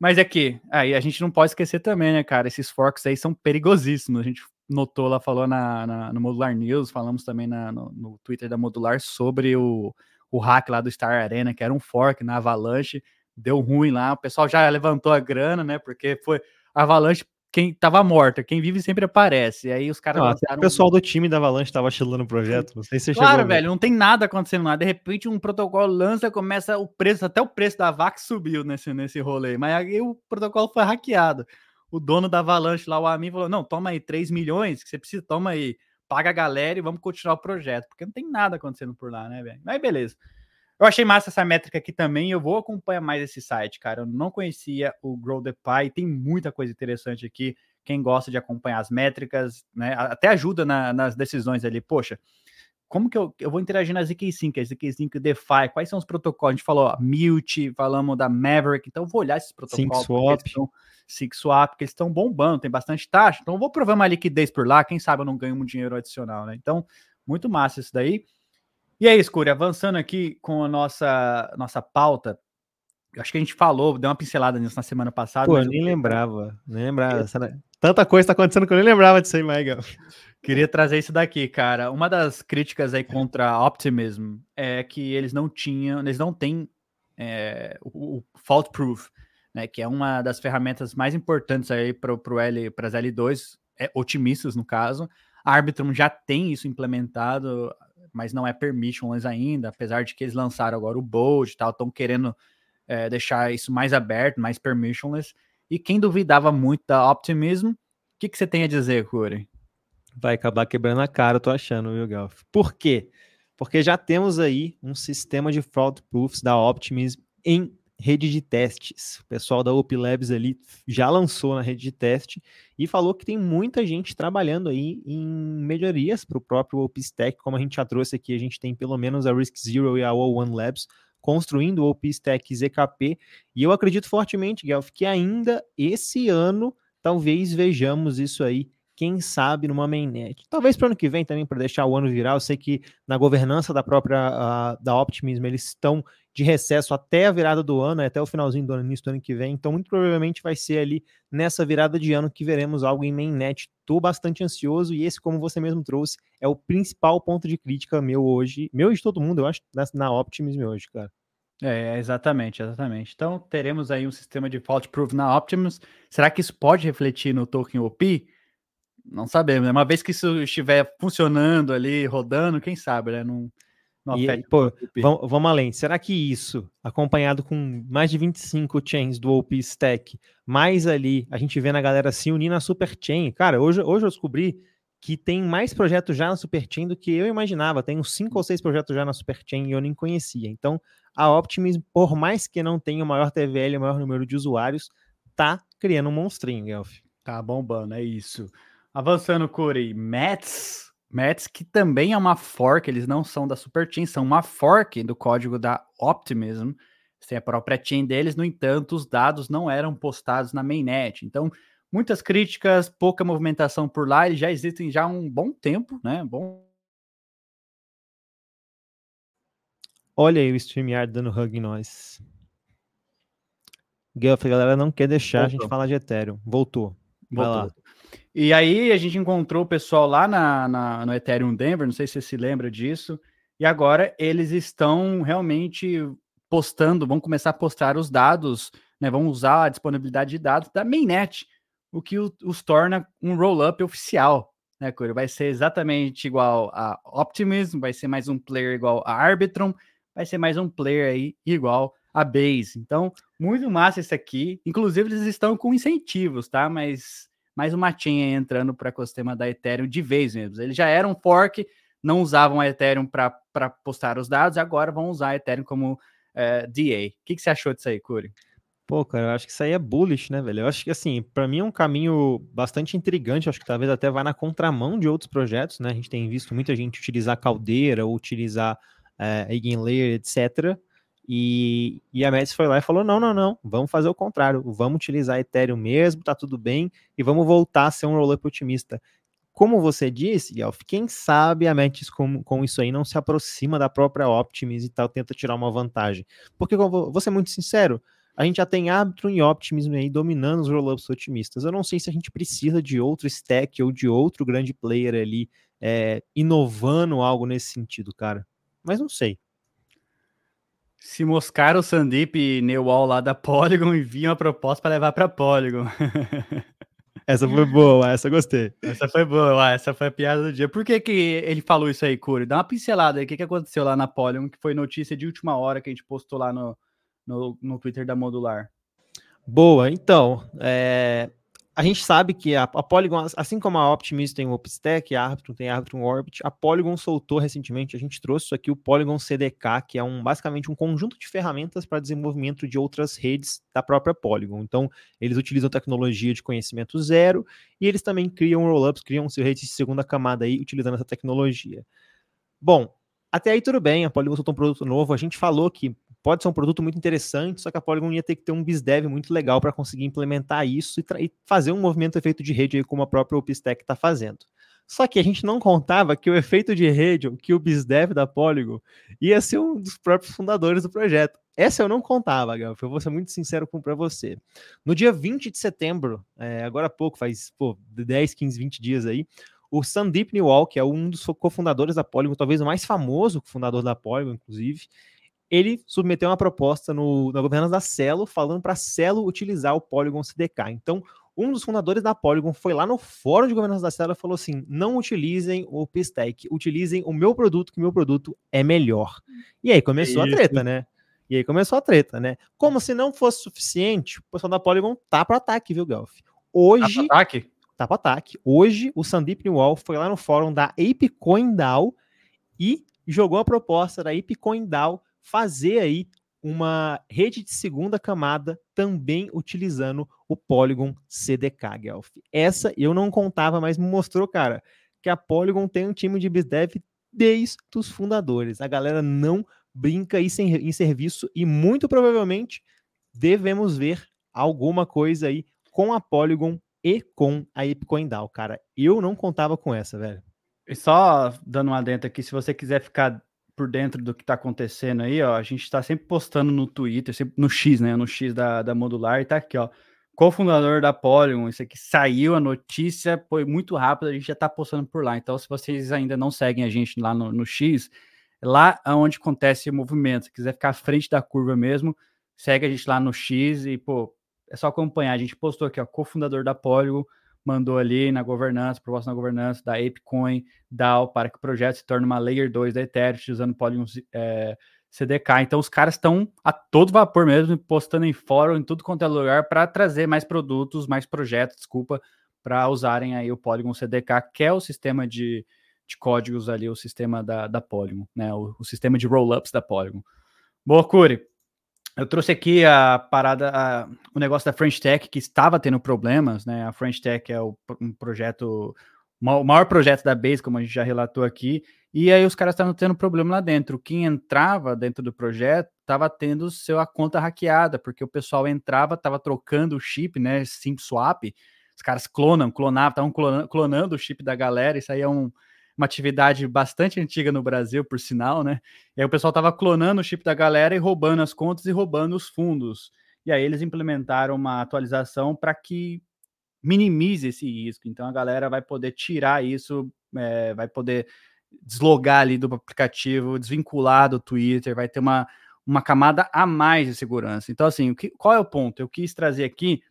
Mas é que, aí a gente não pode esquecer também, né, cara? Esses forks aí são perigosíssimos. A gente notou lá, falou na, na no Modular News, falamos também na, no, no Twitter da Modular sobre o, o hack lá do Star Arena, que era um fork na Avalanche, deu ruim lá, o pessoal já levantou a grana, né? Porque foi a Avalanche quem tava morta, quem vive sempre aparece. E aí os caras. lançaram... O pessoal do time da Avalanche tava chilando o projeto. Não sei se Claro, velho, não tem nada acontecendo lá. De repente, um protocolo lança, começa o preço, até o preço da VAC subiu nesse, nesse rolê. Mas aí o protocolo foi hackeado. O dono da Avalanche lá, o Amin, falou: não, toma aí 3 milhões que você precisa, toma aí, paga a galera e vamos continuar o projeto. Porque não tem nada acontecendo por lá, né, velho? Mas beleza. Eu achei massa essa métrica aqui também. Eu vou acompanhar mais esse site, cara. Eu não conhecia o Grow the Pie. Tem muita coisa interessante aqui. Quem gosta de acompanhar as métricas, né? Até ajuda na, nas decisões ali. Poxa, como que eu, eu vou interagir na ZK5, a ZK5 DeFi? Quais são os protocolos? A gente falou ó, Mute, falamos da Maverick. Então eu vou olhar esses protocolos. SyncSwap. SyncSwap, porque eles estão bombando, tem bastante taxa. Então eu vou provar uma liquidez por lá. Quem sabe eu não ganho um dinheiro adicional, né? Então, muito massa isso daí. E é isso, Curi, avançando aqui com a nossa, nossa pauta, acho que a gente falou, deu uma pincelada nisso na semana passada. Pô, eu nem lembrava, nem lembrava. Tanta coisa tá acontecendo que eu nem lembrava disso aí, Mega. Queria trazer isso daqui, cara. Uma das críticas aí contra a Optimism é que eles não tinham, eles não têm é, o, o, fault proof, né? Que é uma das ferramentas mais importantes aí para o L, para as L2, é, otimistas no caso. A Arbitrum já tem isso implementado mas não é permissionless ainda, apesar de que eles lançaram agora o Bold e tal, estão querendo é, deixar isso mais aberto, mais permissionless. E quem duvidava muito da Optimism, o que, que você tem a dizer, Corey? Vai acabar quebrando a cara, eu tô achando, viu, Galf? Por quê? Porque já temos aí um sistema de fraud proofs da Optimism em rede de testes. O pessoal da OP Labs ali já lançou na rede de teste e falou que tem muita gente trabalhando aí em melhorias para o próprio OP Stack, como a gente já trouxe aqui, a gente tem pelo menos a Risk Zero e a O1 Labs construindo o OP Stack ZKP, e eu acredito fortemente, Guelph, que ainda esse ano talvez vejamos isso aí quem sabe numa mainnet. Talvez para o ano que vem também, para deixar o ano virar. Eu sei que na governança da própria uh, da Optimism eles estão de recesso até a virada do ano, até o finalzinho do ano, início do ano que vem. Então, muito provavelmente vai ser ali nessa virada de ano que veremos algo em mainnet. Estou bastante ansioso e esse, como você mesmo trouxe, é o principal ponto de crítica meu hoje, meu e de todo mundo, eu acho, na, na Optimism hoje, cara. É, exatamente, exatamente. Então, teremos aí um sistema de fault proof na Optimus. Será que isso pode refletir no token OP? Não sabemos, né? Uma vez que isso estiver funcionando ali, rodando, quem sabe, né? Não, não e, pô, vamos, vamos, além. Será que isso, acompanhado com mais de 25 chains do OP Stack, mais ali, a gente vê na galera se unir na Super Chain? Cara, hoje, hoje eu descobri que tem mais projetos já na Super Chain do que eu imaginava. Tem uns 5 ou 6 projetos já na Super Chain e eu nem conhecia. Então, a Optimism, por mais que não tenha o maior TVL, o maior número de usuários, tá criando um monstrinho, Guelph. Tá bombando, é isso. Avançando, Corey, Mets. Mets, que também é uma fork, eles não são da Super Team, são uma fork do código da Optimism. Tem a própria chain deles, no entanto, os dados não eram postados na mainnet. Então, muitas críticas, pouca movimentação por lá, eles já existem já há um bom tempo, né? Bom. Olha aí o StreamYard dando hug em nós. Guelph, a galera não quer deixar Voltou. a gente falar de Ethereum. Voltou. Vai Voltou. E aí a gente encontrou o pessoal lá na, na, no Ethereum Denver, não sei se você se lembra disso, e agora eles estão realmente postando, vão começar a postar os dados, né, vão usar a disponibilidade de dados da mainnet, o que os torna um roll-up oficial, né? Vai ser exatamente igual a Optimism, vai ser mais um player igual a Arbitrum, vai ser mais um player aí igual a Base. Então, muito massa isso aqui. Inclusive, eles estão com incentivos, tá? Mas mais uma chain entrando para o ecossistema da Ethereum de vez mesmo. Eles já eram fork, não usavam a Ethereum para postar os dados, agora vão usar a Ethereum como é, DA. O que, que você achou disso aí, Curi? Pô, cara, eu acho que isso aí é bullish, né, velho? Eu acho que, assim, para mim é um caminho bastante intrigante. Acho que talvez até vai na contramão de outros projetos, né? A gente tem visto muita gente utilizar Caldeira ou utilizar é, Eigenlayer, etc. E, e a Mets foi lá e falou: não, não, não, vamos fazer o contrário, vamos utilizar Ethereum mesmo, tá tudo bem, e vamos voltar a ser um rollup otimista. Como você disse, Yelf, quem sabe a Metis com, com isso aí não se aproxima da própria Optimus e tal, tenta tirar uma vantagem. Porque, vou ser muito sincero, a gente já tem Arbitrum e Optimism aí dominando os rollups otimistas. Eu não sei se a gente precisa de outro stack ou de outro grande player ali é, inovando algo nesse sentido, cara. Mas não sei. Se moscar o Sandip e Newall lá da Polygon e vir uma proposta para levar para Polygon. Essa foi boa, essa gostei. Essa foi boa, essa foi a piada do dia. Por que, que ele falou isso aí, Curi? Dá uma pincelada aí. O que, que aconteceu lá na Polygon, que foi notícia de última hora que a gente postou lá no, no, no Twitter da Modular. Boa, então, é, a gente sabe que a, a, Polygon, assim como a Optimus tem o OpenStack, a Arbitrum tem a Arbitrum Orbit, a Polygon soltou recentemente, a gente trouxe isso aqui, o Polygon CDK, que é um, basicamente um conjunto de ferramentas para desenvolvimento de outras redes da própria Polygon. Então, eles utilizam tecnologia de conhecimento zero e eles também criam rollups, criam redes de segunda camada aí, utilizando essa tecnologia. Bom, até aí tudo bem, a Polygon soltou um produto novo, a gente falou que pode ser um produto muito interessante, só que a Polygon ia ter que ter um BizDev muito legal para conseguir implementar isso e, e, fazer um movimento efeito de rede aí, como a própria OpenStack está fazendo. Só que a gente não contava que o efeito de rede, que o BizDev da Polygon, ia ser um dos próprios fundadores do projeto. Essa eu não contava, Gal. Eu vou ser muito sincero para você. No dia 20 de setembro, é, agora há pouco, faz pô, 10, 15, 20 dias aí, o Sandeep Niwal, que é um dos cofundadores da Polygon, talvez o mais famoso fundador da Polygon, inclusive, ele submeteu uma proposta no, na governança da Celo, falando para a Celo utilizar o Polygon CDK. Então, um dos fundadores da Polygon foi lá no fórum de governança da Celo e falou assim: não utilizem o Pistec, utilizem o meu produto, que o meu produto é melhor. E aí começou Isso. a treta, né? E aí começou a treta, né? Como se não fosse suficiente, o pessoal da Polygon tá para ataque, viu, Gelf? Hoje. Tá para ataque? Tá para ataque. Hoje, o Sandeep Newall foi lá no fórum da ApeCoin DAO e jogou a proposta da ApeCoin DAO fazer aí uma rede de segunda camada também utilizando o Polygon CDK, Guelph. Essa eu não contava, mas me mostrou, cara, que a Polygon tem um time de BizDev desde os fundadores. A galera não brinca isso em, em serviço e muito provavelmente devemos ver alguma coisa aí com a Polygon e com a EpCoinDAO, cara. Eu não contava com essa, velho. E só dando uma dentro aqui, se você quiser ficar por dentro do que está acontecendo aí, ó, a gente está sempre postando no Twitter, sempre no X, né? No X da, da Modular, e tá aqui, ó. Co-fundador da Polygon, isso aqui saiu a notícia, foi muito rápido, a gente já está postando por lá. Então, se vocês ainda não seguem a gente lá no, no X, lá onde acontece o movimento. Se quiser ficar à frente da curva mesmo, segue a gente lá no X e, pô, é só acompanhar. A gente postou aqui, ó, cofundador da Polygon, mandou ali na governança, proposta na governança da ApeCoin DAO para que o projeto se torne uma Layer 2 da Ethereum, usando Polygon é, CDK. Então, os caras estão a todo vapor mesmo, postando em fórum, em tudo quanto é lugar, para trazer mais produtos, mais projetos, desculpa, para usarem aí o Polygon CDK, que é o sistema de, de códigos ali, o sistema da, da Polygon, né? O, o sistema de rollups da Polygon. Boa, Curi. Eu trouxe aqui a parada, a, o negócio da French Tech, que estava tendo problemas, né? A French Tech é o, um projeto, o maior projeto da Base, como a gente já relatou aqui, e aí os caras estavam tendo problema lá dentro. Quem entrava dentro do projeto estava tendo sua conta hackeada, porque o pessoal entrava, estava trocando o chip, né? SIM swap, os caras clonam, clonavam, estavam clonando, clonando o chip da galera, isso aí é um uma atividade bastante antiga no Brasil, por sinal, né? E aí o pessoal estava clonando o chip da galera e roubando as contas e roubando os fundos. E aí eles implementaram uma atualização para que minimize esse risco. Então a galera vai poder tirar isso, é, vai poder deslogar ali do aplicativo, desvincular do Twitter, vai ter uma, uma camada a mais de segurança. Então, assim, que, qual é o ponto? Eu quis trazer aqui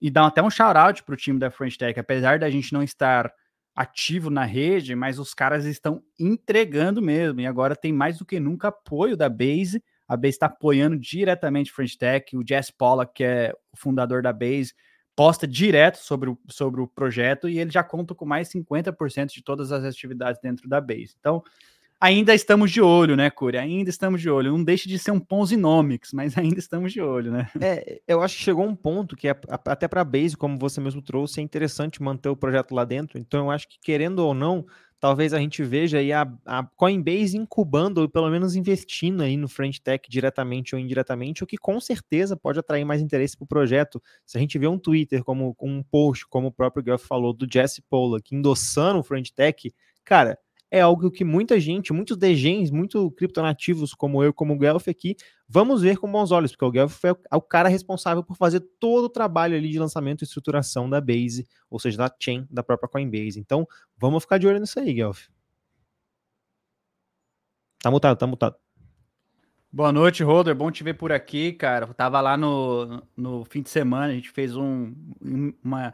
e dar até um shout-out para o time da French Tech, apesar da gente não estar ativo na rede, mas os caras estão entregando mesmo. E agora tem mais do que nunca apoio da Base. A Base está apoiando diretamente French Tech. O Jess Pollock, que é o fundador da Base, posta direto sobre o, sobre o projeto e ele já conta com mais 50% de todas as atividades dentro da Base. Então, ainda estamos de olho, né, Curi? Ainda estamos de olho. Não deixe de ser um Ponzinomics, mas ainda estamos de olho, né? É, eu acho que chegou um ponto que é, até para a Base, como você mesmo trouxe, é interessante manter o projeto lá dentro. Então eu acho que querendo ou não, talvez a gente veja aí a, a Coinbase incubando ou pelo menos investindo aí no French Tech diretamente ou indiretamente, o que com certeza pode atrair mais interesse para o projeto. Se a gente vê um Twitter como um post, como o próprio Guff falou, do Jesse Pollack endossando o French Tech, cara, é algo que muita gente, muitos degens, muito criptonativos como eu, como o Guelph aqui, vamos ver com bons olhos, porque o Guelph é, é o cara responsável por fazer todo o trabalho ali de lançamento e estruturação da base, ou seja, da chain da própria Coinbase. Então, vamos ficar de olho nisso aí, Guelph. Tá mutado, tá mutado. Boa noite, Roder. Bom te ver por aqui, cara. Eu tava lá no, no fim de semana, a gente fez um, uma,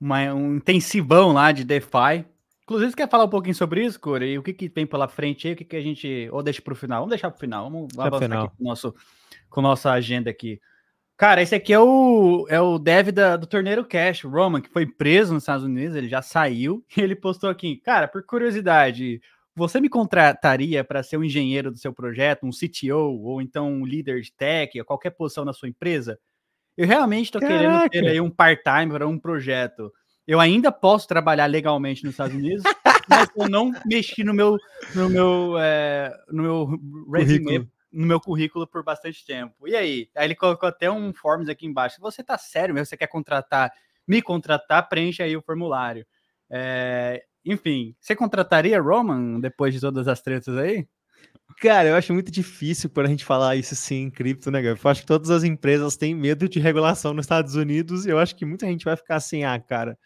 uma, um intensivão lá de DeFi. Inclusive, você quer falar um pouquinho sobre isso, Cura? E o que, que tem pela frente aí? O que, que a gente. Ou deixa para o final? Vamos deixar para o final. Vamos Deixa avançar final. aqui com, nosso, com nossa agenda aqui. Cara, esse aqui é o, é o dev da, do Torneiro Cash, o Roman, que foi preso nos Estados Unidos, ele já saiu, e ele postou aqui, cara, por curiosidade, você me contrataria para ser um engenheiro do seu projeto, um CTO, ou então um líder de tech, qualquer posição na sua empresa? Eu realmente estou querendo ter aí um part-time para um projeto. Eu ainda posso trabalhar legalmente nos Estados Unidos, mas eu não mexi no meu, no meu, é, no meu resume, no meu currículo por bastante tempo. E aí? Aí ele colocou até um forms aqui embaixo. Você tá sério mesmo? Você quer contratar, me contratar? Preencha aí o formulário. É, enfim, você contrataria Roman depois de todas as tretas aí? Cara, eu acho muito difícil para a gente falar isso assim em cripto, né, Eu acho que todas as empresas têm medo de regulação nos Estados Unidos e eu acho que muita gente vai ficar assim, ah, cara,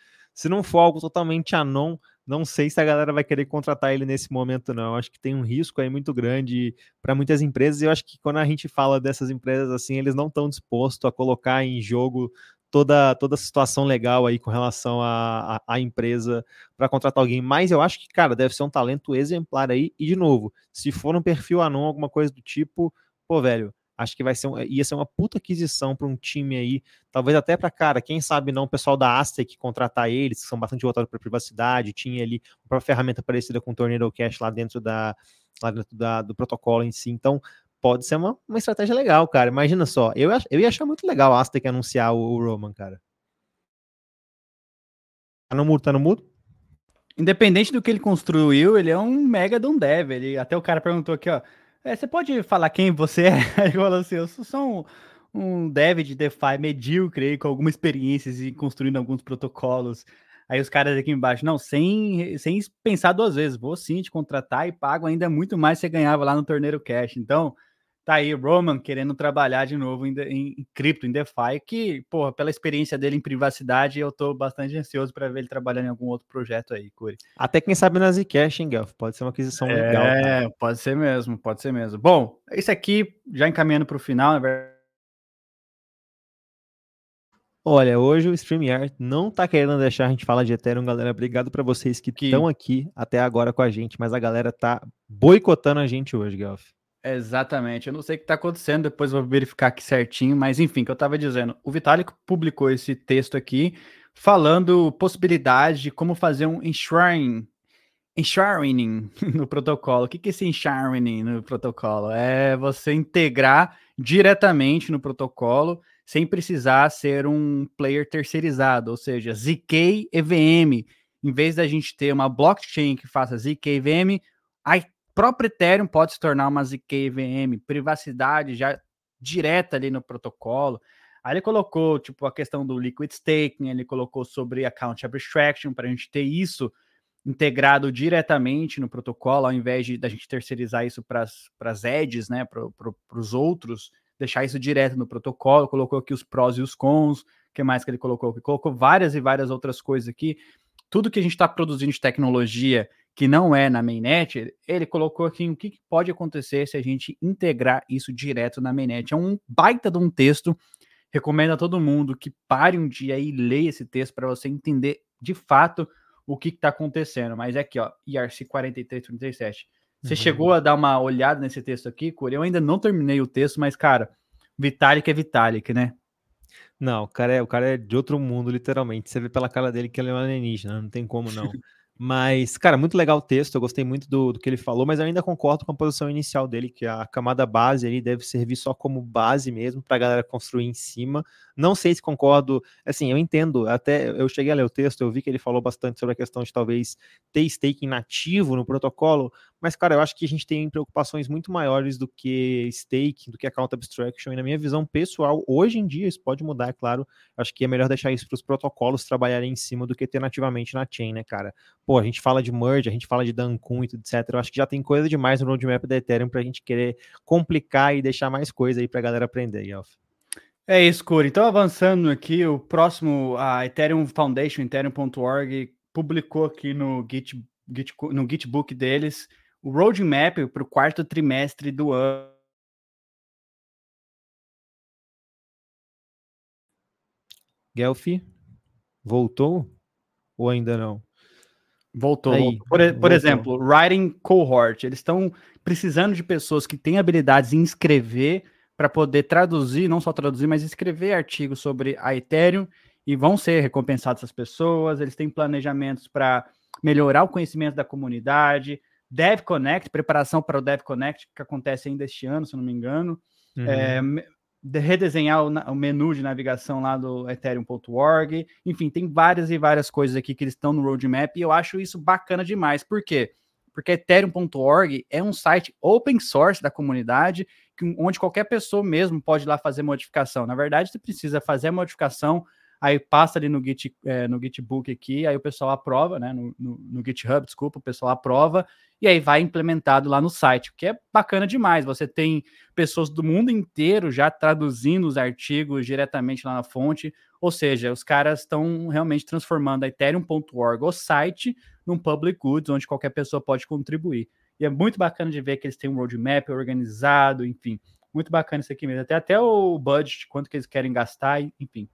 se não for algo totalmente anon, não sei se a galera vai querer contratar ele nesse momento, não. Acho que tem um risco aí muito grande para muitas empresas. E eu acho que quando a gente fala dessas empresas assim, eles não estão dispostos a colocar em jogo toda, toda a situação legal aí com relação à, à, empresa para contratar alguém. Mas eu acho que, cara, deve ser um talento exemplar aí. E, de novo, se for um perfil anon, alguma coisa do tipo, pô, velho, Acho que vai ser um, ia ser uma puta aquisição para um time aí, talvez até para cara, quem sabe não o pessoal da Aztec contratar eles, que são bastante voltados para privacidade, tinha ali uma ferramenta parecida com o Tornado Cash lá dentro da lá dentro da, do protocolo em si. Então, pode ser uma, uma estratégia legal, cara. Imagina só, eu, eu ia achar muito legal a Aztec anunciar o, o Roman, cara. Tá no mudo, tá no mudo? Independente do que ele construiu, ele é um mega um dev. Ele, até o cara perguntou aqui, ó. É, você pode falar quem você é? Ele falou assim: eu sou só um, um dev de DeFi medíocre com alguma experiência e construindo alguns protocolos. Aí os caras aqui embaixo, não, sem, sem pensar duas vezes, vou sim te contratar e pago ainda muito mais que você ganhava lá no Torneiro Cash. Então, Tá aí, Roman querendo trabalhar de novo em, em, em cripto, em DeFi, que, porra, pela experiência dele em privacidade, eu tô bastante ansioso para ver ele trabalhando em algum outro projeto aí, Curi. Até quem sabe na Zcash, hein, Gelf? Pode ser uma aquisição é, legal. É, pode ser mesmo, pode ser mesmo. Bom, esse aqui, já encaminhando para o final, na verdade. Olha, hoje o StreamYard não tá querendo deixar a gente falar de Ethereum, galera. Obrigado para vocês que estão aqui até agora com a gente, mas a galera tá boicotando a gente hoje, Gelf. Exatamente. Eu não sei o que está acontecendo, depois vou verificar aqui certinho, mas enfim, que eu estava dizendo. O Vitalik publicou esse texto aqui falando possibilidade de como fazer um enshrining, enshrining no protocolo. O que, que é esse enshrining no protocolo? É você integrar diretamente no protocolo sem precisar ser um player terceirizado, ou seja, ZK EVM. Em vez da gente ter uma blockchain que faça ZK EVM, próprio Ethereum pode se tornar uma ZK EVM, privacidade já direta ali no protocolo. Aí ele colocou, tipo, a questão do liquid staking, ele colocou sobre account abstraction, para a gente ter isso integrado diretamente no protocolo, ao invés de da gente terceirizar isso para as edges, né, para pro, os outros, deixar isso direto no protocolo, colocou aqui os prós e os cons, o que mais que ele colocou? Ele colocou várias e várias outras coisas aqui. Tudo que a gente está produzindo de tecnologia que não é na mainnet, ele colocou aqui o que pode acontecer se a gente integrar isso direto na mainnet. É um baita de um texto. Recomendo a todo mundo que pare um dia e leia esse texto para você entender de fato o que está acontecendo. Mas é aqui, ó, IRC 4337. Você uhum. chegou a dar uma olhada nesse texto aqui, Curi? Eu ainda não terminei o texto, mas, cara, Vitalik é Vitalik, né? Não, o cara é, o cara é de outro mundo, literalmente. Você vê pela cara dele que ele é um alienígena, não tem como não. Mas, cara, muito legal o texto, eu gostei muito do, do, que ele falou, mas eu ainda concordo com a posição inicial dele, que a camada base ali deve servir só como base mesmo para a galera construir em cima. Não sei se concordo, assim, eu entendo, até eu cheguei a ler o texto, eu vi que ele falou bastante sobre a questão de talvez ter staking nativo no protocolo, mas, cara, eu acho que a gente tem preocupações muito maiores do que staking, do que account abstraction, e na minha visão pessoal, hoje em dia, isso pode mudar, é claro, acho que é melhor deixar isso para os protocolos trabalharem em cima do que ter nativamente na chain, né, cara? Pô, a gente fala de merge, a gente fala de Dankun e tudo, etc. Eu acho que já tem coisa demais no roadmap da Ethereum para a gente querer complicar e deixar mais coisa aí para a galera aprender, Yelf. É isso, Curi. Então, avançando aqui, o próximo, a Ethereum Foundation, ethereum.org, publicou aqui no, Git, Git, no Gitbook deles o roadmap para o quarto trimestre do ano. Guelph, voltou ou ainda não? Voltou. Aí, por, por voltou. exemplo, Writing Cohort, eles estão precisando de pessoas que têm habilidades em escrever para poder traduzir, não só traduzir, mas escrever artigos sobre a Ethereum e vão ser recompensadas essas pessoas. Eles têm planejamentos para melhorar o conhecimento da comunidade, Dev Connect, preparação para o Dev Connect, que acontece ainda este ano, se não me engano. Uhum. É, de redesenhar o, menu de navegação lá do ethereum.org. Enfim, tem várias e várias coisas aqui que eles estão no roadmap e eu acho isso bacana demais. Por quê? Porque ethereum.org é um site open source da comunidade, onde qualquer pessoa mesmo pode ir lá fazer modificação. Na verdade, você precisa fazer a modificação, aí passa ali no, Git, é, no Gitbook aqui, aí o pessoal aprova, né? No, no, no GitHub, desculpa, o pessoal aprova e aí vai implementado lá no site, o que é bacana demais. Você tem pessoas do mundo inteiro já traduzindo os artigos diretamente lá na fonte, ou seja, os caras estão realmente transformando a Ethereum.org, o site, num public goods, onde qualquer pessoa pode contribuir. E é muito bacana de ver que eles têm um roadmap organizado, enfim. Muito bacana isso aqui mesmo. Até, até o budget, quanto que eles querem gastar, enfim.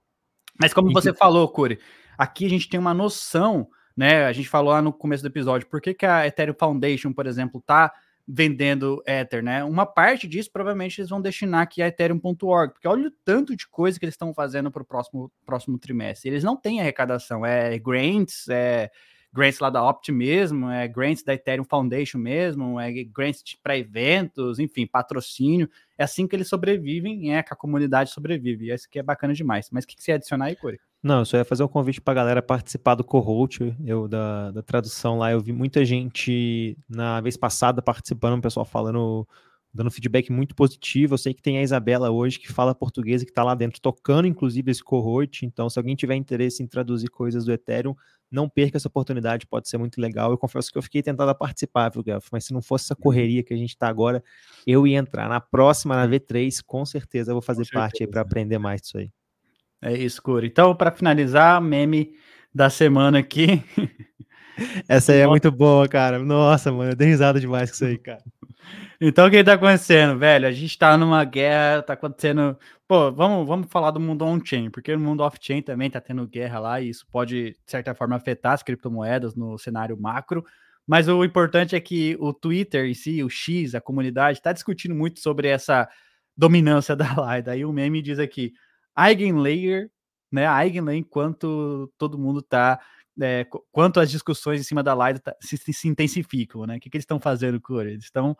Mas como você falou, Curi, aqui a gente tem uma noção né? A gente falou lá no começo do episódio, por que, que a Ethereum Foundation, por exemplo, tá vendendo Ether, né? Uma parte disso provavelmente eles vão destinar aqui a Ethereum.org, porque olha o tanto de coisa que eles estão fazendo para o próximo, próximo trimestre. Eles não têm arrecadação, é grants, é grants lá da Opt mesmo, é grants da Ethereum Foundation mesmo, é grants para eventos, enfim, patrocínio. É assim que eles sobrevivem, é que a comunidade sobrevive. E isso aqui é bacana demais. Mas o que, que você ia adicionar aí, Corey? Não, eu só ia fazer um convite para a galera participar do Cohout, eu da, da tradução lá. Eu vi muita gente na vez passada participando, o pessoal falando, dando feedback muito positivo. Eu sei que tem a Isabela hoje que fala português e que está lá dentro tocando, inclusive, esse Cohout. Então, se alguém tiver interesse em traduzir coisas do Ethereum, não perca essa oportunidade, pode ser muito legal. Eu confesso que eu fiquei tentado a participar, viu, Gelf? Mas se não fosse essa uhum. correria que a gente está agora, eu ia entrar. Na próxima, na V3, com certeza eu vou fazer parte aí para aprender mais disso aí. É isso, Curi. Então, para finalizar, meme da semana aqui. Essa aí é muito boa, cara. Nossa, mano, eu dei risada demais com isso aí, cara. Então, o que tá acontecendo, velho? A gente tá numa guerra, tá acontecendo. Pô, vamos, vamos falar do mundo on-chain, porque no mundo off-chain também tá tendo guerra lá, e isso pode, de certa forma, afetar as criptomoedas no cenário macro. Mas o importante é que o Twitter em si, o X, a comunidade, tá discutindo muito sobre essa dominância da Light. Aí o meme diz aqui: Eigenlayer, né? Eigenlayer, enquanto todo mundo está é, quanto as discussões em cima da live tá, se, se, intensificam, né? O que, que eles estão fazendo com Eles estão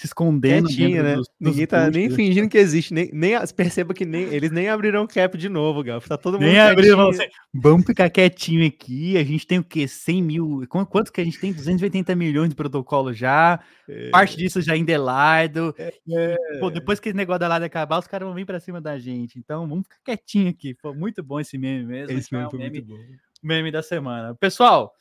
se escondendo Quietinho, né? Dos, dos Ninguém tá nem fingindo que existe, nem, nem perceba que nem eles nem abriram cap de novo, Gal. Tá todo mundo nem abriram, assim, vamos ficar quietinho aqui. A gente tem o quê? 100 mil? Quanto que a gente tem? 280 milhões de protocolo já. É. Parte disso já em Delaido. É. Pô, depois que esse negócio da Lado acabar, os caras vão vir para cima da gente. Então, vamos ficar quietinho aqui. Foi muito bom esse meme mesmo. Esse meme foi meme, muito bom. Meme da semana. Pessoal,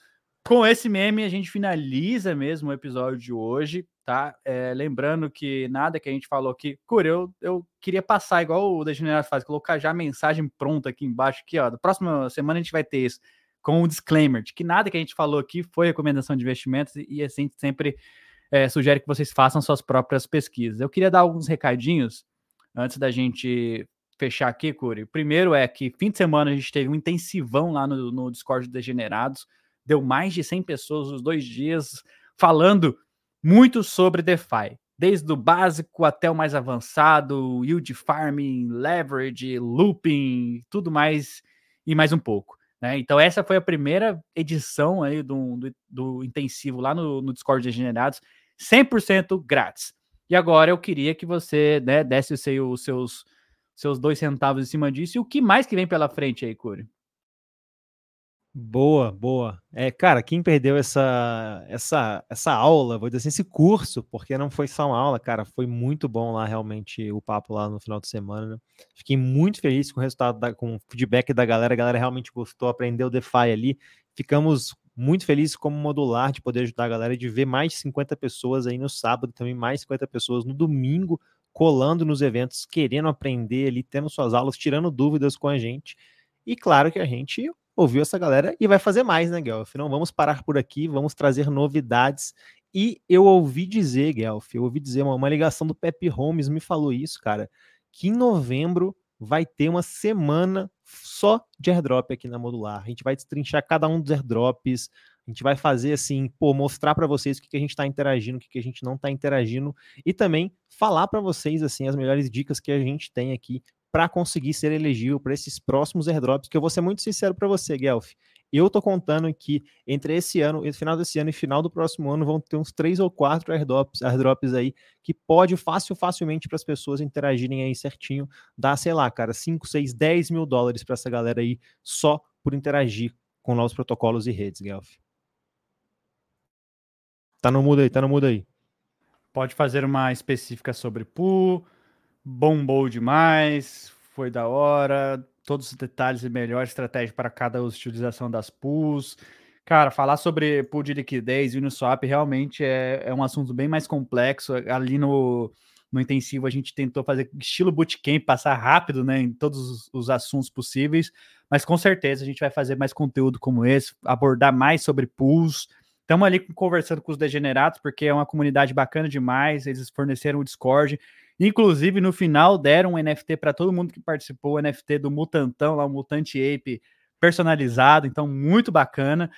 com esse meme a gente finaliza mesmo o episódio de hoje tá? É, lembrando que nada que a gente falou aqui, Cura, eu, eu queria passar igual o Degenerado faz, colocar já a mensagem pronta aqui embaixo, aqui, ó. Da próxima semana a gente vai ter isso, com o um disclaimer de que nada que a gente falou aqui foi recomendação de investimentos e assim sempre é, sugere que vocês façam suas próprias pesquisas. Eu queria dar alguns recadinhos antes da gente fechar aqui, Curi. Primeiro é que fim de semana a gente teve um intensivão lá no, no Discord de Degenerados, deu mais de 100 pessoas os dois dias falando muito sobre DeFi, desde o básico até o mais avançado, yield farming, leverage, looping, tudo mais e mais um pouco. Né? Então, essa foi a primeira edição aí do, do, do intensivo lá no, no Discord Degenerados, 100% grátis. E agora eu queria que você né, desse os seus, seus dois centavos em cima disso. E o que mais que vem pela frente aí, Curi? Boa, boa. É, cara, quem perdeu essa, essa, essa aula, vou dizer assim, esse curso, porque não foi só uma aula, cara, foi muito bom lá realmente o papo lá no final de semana. Né? Fiquei muito feliz com o resultado, da, com o feedback da galera, a galera realmente gostou, aprendeu o DeFi ali. Ficamos muito felizes como modular de poder ajudar a galera de ver mais 50 pessoas aí no sábado, também mais 50 pessoas no domingo, colando nos eventos, querendo aprender ali, tendo suas aulas, tirando dúvidas com a gente. E claro que a gente ouviu essa galera e vai fazer mais, né, Guelph? Não vamos parar por aqui, vamos trazer novidades. E eu ouvi dizer, Guelph, eu ouvi dizer, uma, uma ligação do Pepe Holmes me falou isso, cara, que em novembro vai ter uma semana só de airdrop aqui na Modular. A gente vai destrinchar cada um dos airdrops, a gente vai fazer assim, pô, mostrar para vocês o que, que a gente está interagindo, o que, que a gente não está interagindo e também falar para vocês assim as melhores dicas que a gente tem aqui para conseguir ser elegível para esses próximos airdrops, que eu vou ser muito sincero para você, Guelph. Eu tô contando que entre esse ano, final desse ano e final do próximo ano vão ter uns três ou quatro airdrops, airdrops aí que pode fácil, facilmente para as pessoas interagirem aí certinho, dar, sei lá, cara, 5, 6, 10 mil dólares para essa galera aí só por interagir com novos protocolos e redes, Guelph. Tá no mudo aí, tá no mudo aí. Pode fazer uma específica sobre pool, bombou demais, foi da hora, todos os detalhes e melhor estratégia para cada utilização das pools. Cara, falar sobre pool de liquidez e Uniswap realmente é, é um assunto bem mais complexo. Ali no, no intensivo a gente tentou fazer estilo bootcamp, passar rápido né, em todos os, os assuntos possíveis, mas com certeza a gente vai fazer mais conteúdo como esse, abordar mais sobre pools. Estamos ali conversando com os degenerados, porque é uma comunidade bacana demais, eles forneceram o Discord. Inclusive, no final, deram um NFT para todo mundo que participou, o NFT do Mutantão, lá o Mutante Ape personalizado, então muito bacana.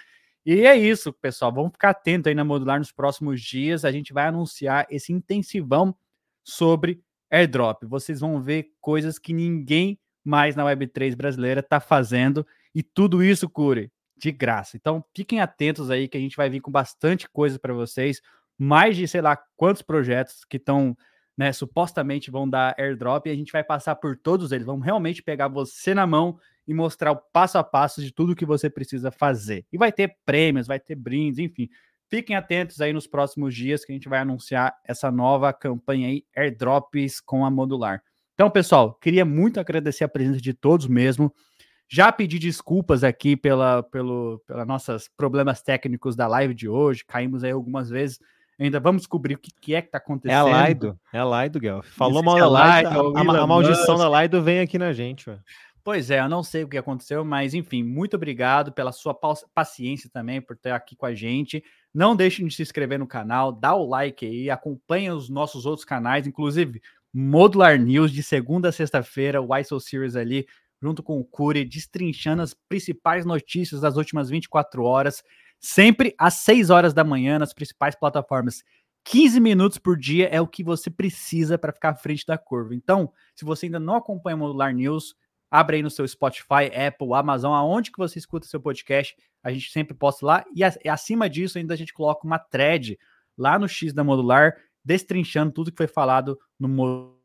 E é isso, pessoal. Vamos ficar atento aí na modular nos próximos dias. A gente vai anunciar esse intensivão sobre airdrop. Vocês vão ver coisas que ninguém mais na Web3 brasileira está fazendo. E tudo isso, Cure, de graça. Então fiquem atentos aí que a gente vai vir com bastante coisa para vocês. Mais de sei lá quantos projetos que estão né, supostamente vão dar airdrop e a gente vai passar por todos eles. Vamos realmente pegar você na mão e mostrar o passo a passo de tudo que você precisa fazer. E vai ter prêmios, vai ter brindes, enfim. Fiquem atentos aí nos próximos dias que a gente vai anunciar essa nova campanha aí, airdrops com a modular. Então, pessoal, queria muito agradecer a presença de todos mesmo. Já pedi desculpas aqui pela, pelo, pelos nossos problemas técnicos da live de hoje. Caímos aí algumas vezes Ainda vamos descobrir o que, que é que tá acontecendo. É a Laido, é a Laido, Guelph. Falou mal da Laido, a, a, a, maldição da Laido vem aqui na gente. Pois é, eu não sei o que aconteceu, mas enfim, muito obrigado pela sua paciência também, por estar aqui com a gente. Não deixem de se inscrever no canal, dá o like aí, acompanhe os nossos outros canais, inclusive Modular News de segunda a sexta-feira, o ISO Series ali, junto com o Curi, destrinchando as principais notícias das últimas 24 horas sempre às 6 horas da manhã nas principais plataformas. 15 minutos por dia é o que você precisa para ficar à frente da curva. Então, se você ainda não acompanha o Modular News, abre aí no seu Spotify, Apple, Amazon, aonde que você escuta seu podcast, a gente sempre posta lá. E, acima disso, ainda a gente coloca uma thread lá no X da Modular, destrinchando tudo que foi falado no Modular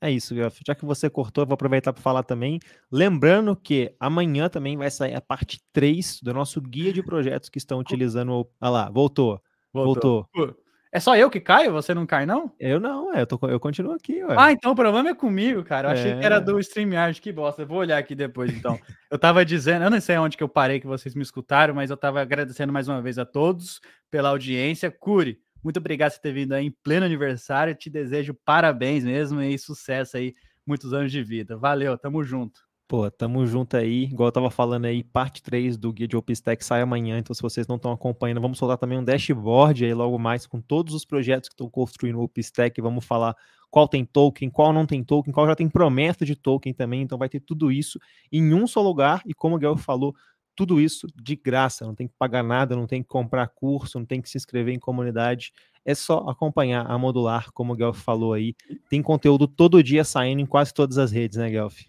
é isso, Já que você cortou, eu vou aproveitar para falar também. Lembrando que amanhã também vai sair a parte 3 do nosso guia de projetos que estão utilizando. O... Ah lá, voltou. Voltou. voltou. É só eu que caio? Você não cai, não? Eu não, é, eu, tô, eu continuo aqui. Ué. Ah, então o problema é comigo, cara. Eu achei que era é. do StreamYard. Que bosta. Eu vou olhar aqui depois, então. eu tava dizendo, eu não sei onde que eu parei que vocês me escutaram, mas eu tava agradecendo mais uma vez a todos pela audiência. Cure, muito obrigado por ter vindo aí em pleno aniversário. Te desejo parabéns mesmo e sucesso aí, muitos anos de vida. Valeu, tamo junto. Pô, tamo junto aí. Igual eu tava falando aí, parte 3 do Guia de OpenStack sai amanhã. Então, se vocês não estão acompanhando, vamos soltar também um dashboard aí logo mais com todos os projetos que estão construindo o OpenStack. Vamos falar qual tem token, qual não tem token, qual já tem promessa de token também. Então, vai ter tudo isso em um só lugar. E como o Guilherme falou, tudo isso de graça, não tem que pagar nada, não tem que comprar curso, não tem que se inscrever em comunidade, é só acompanhar a Modular, como o Guelph falou aí. Tem conteúdo todo dia saindo em quase todas as redes, né, Guelph?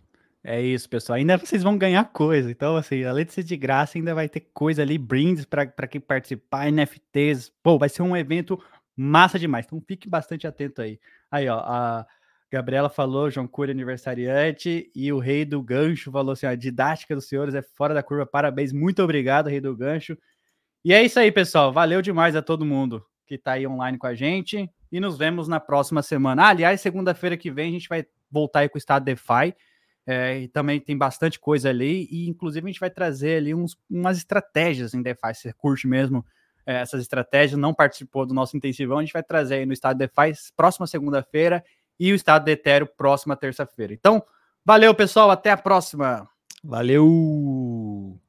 É isso, pessoal. Ainda vocês vão ganhar coisa. Então, assim, além de ser de graça, ainda vai ter coisa ali, brindes para quem participar, NFTs. Pô, vai ser um evento massa demais. Então, fique bastante atento aí. Aí, ó, a Gabriela falou, João Cury aniversariante, e o Rei do Gancho falou assim: a didática dos senhores é fora da curva. Parabéns, muito obrigado, Rei do Gancho. E é isso aí, pessoal. Valeu demais a todo mundo que está aí online com a gente. E nos vemos na próxima semana. Ah, aliás, segunda-feira que vem a gente vai voltar aí com o Estado DeFi. É, e também tem bastante coisa ali, e inclusive a gente vai trazer ali uns, umas estratégias em DeFi. Se curte mesmo é, essas estratégias, não participou do nosso intensivão, a gente vai trazer aí no estado DeFi próxima segunda-feira e o estado de Ethereum próxima terça-feira. Então, valeu pessoal, até a próxima. Valeu!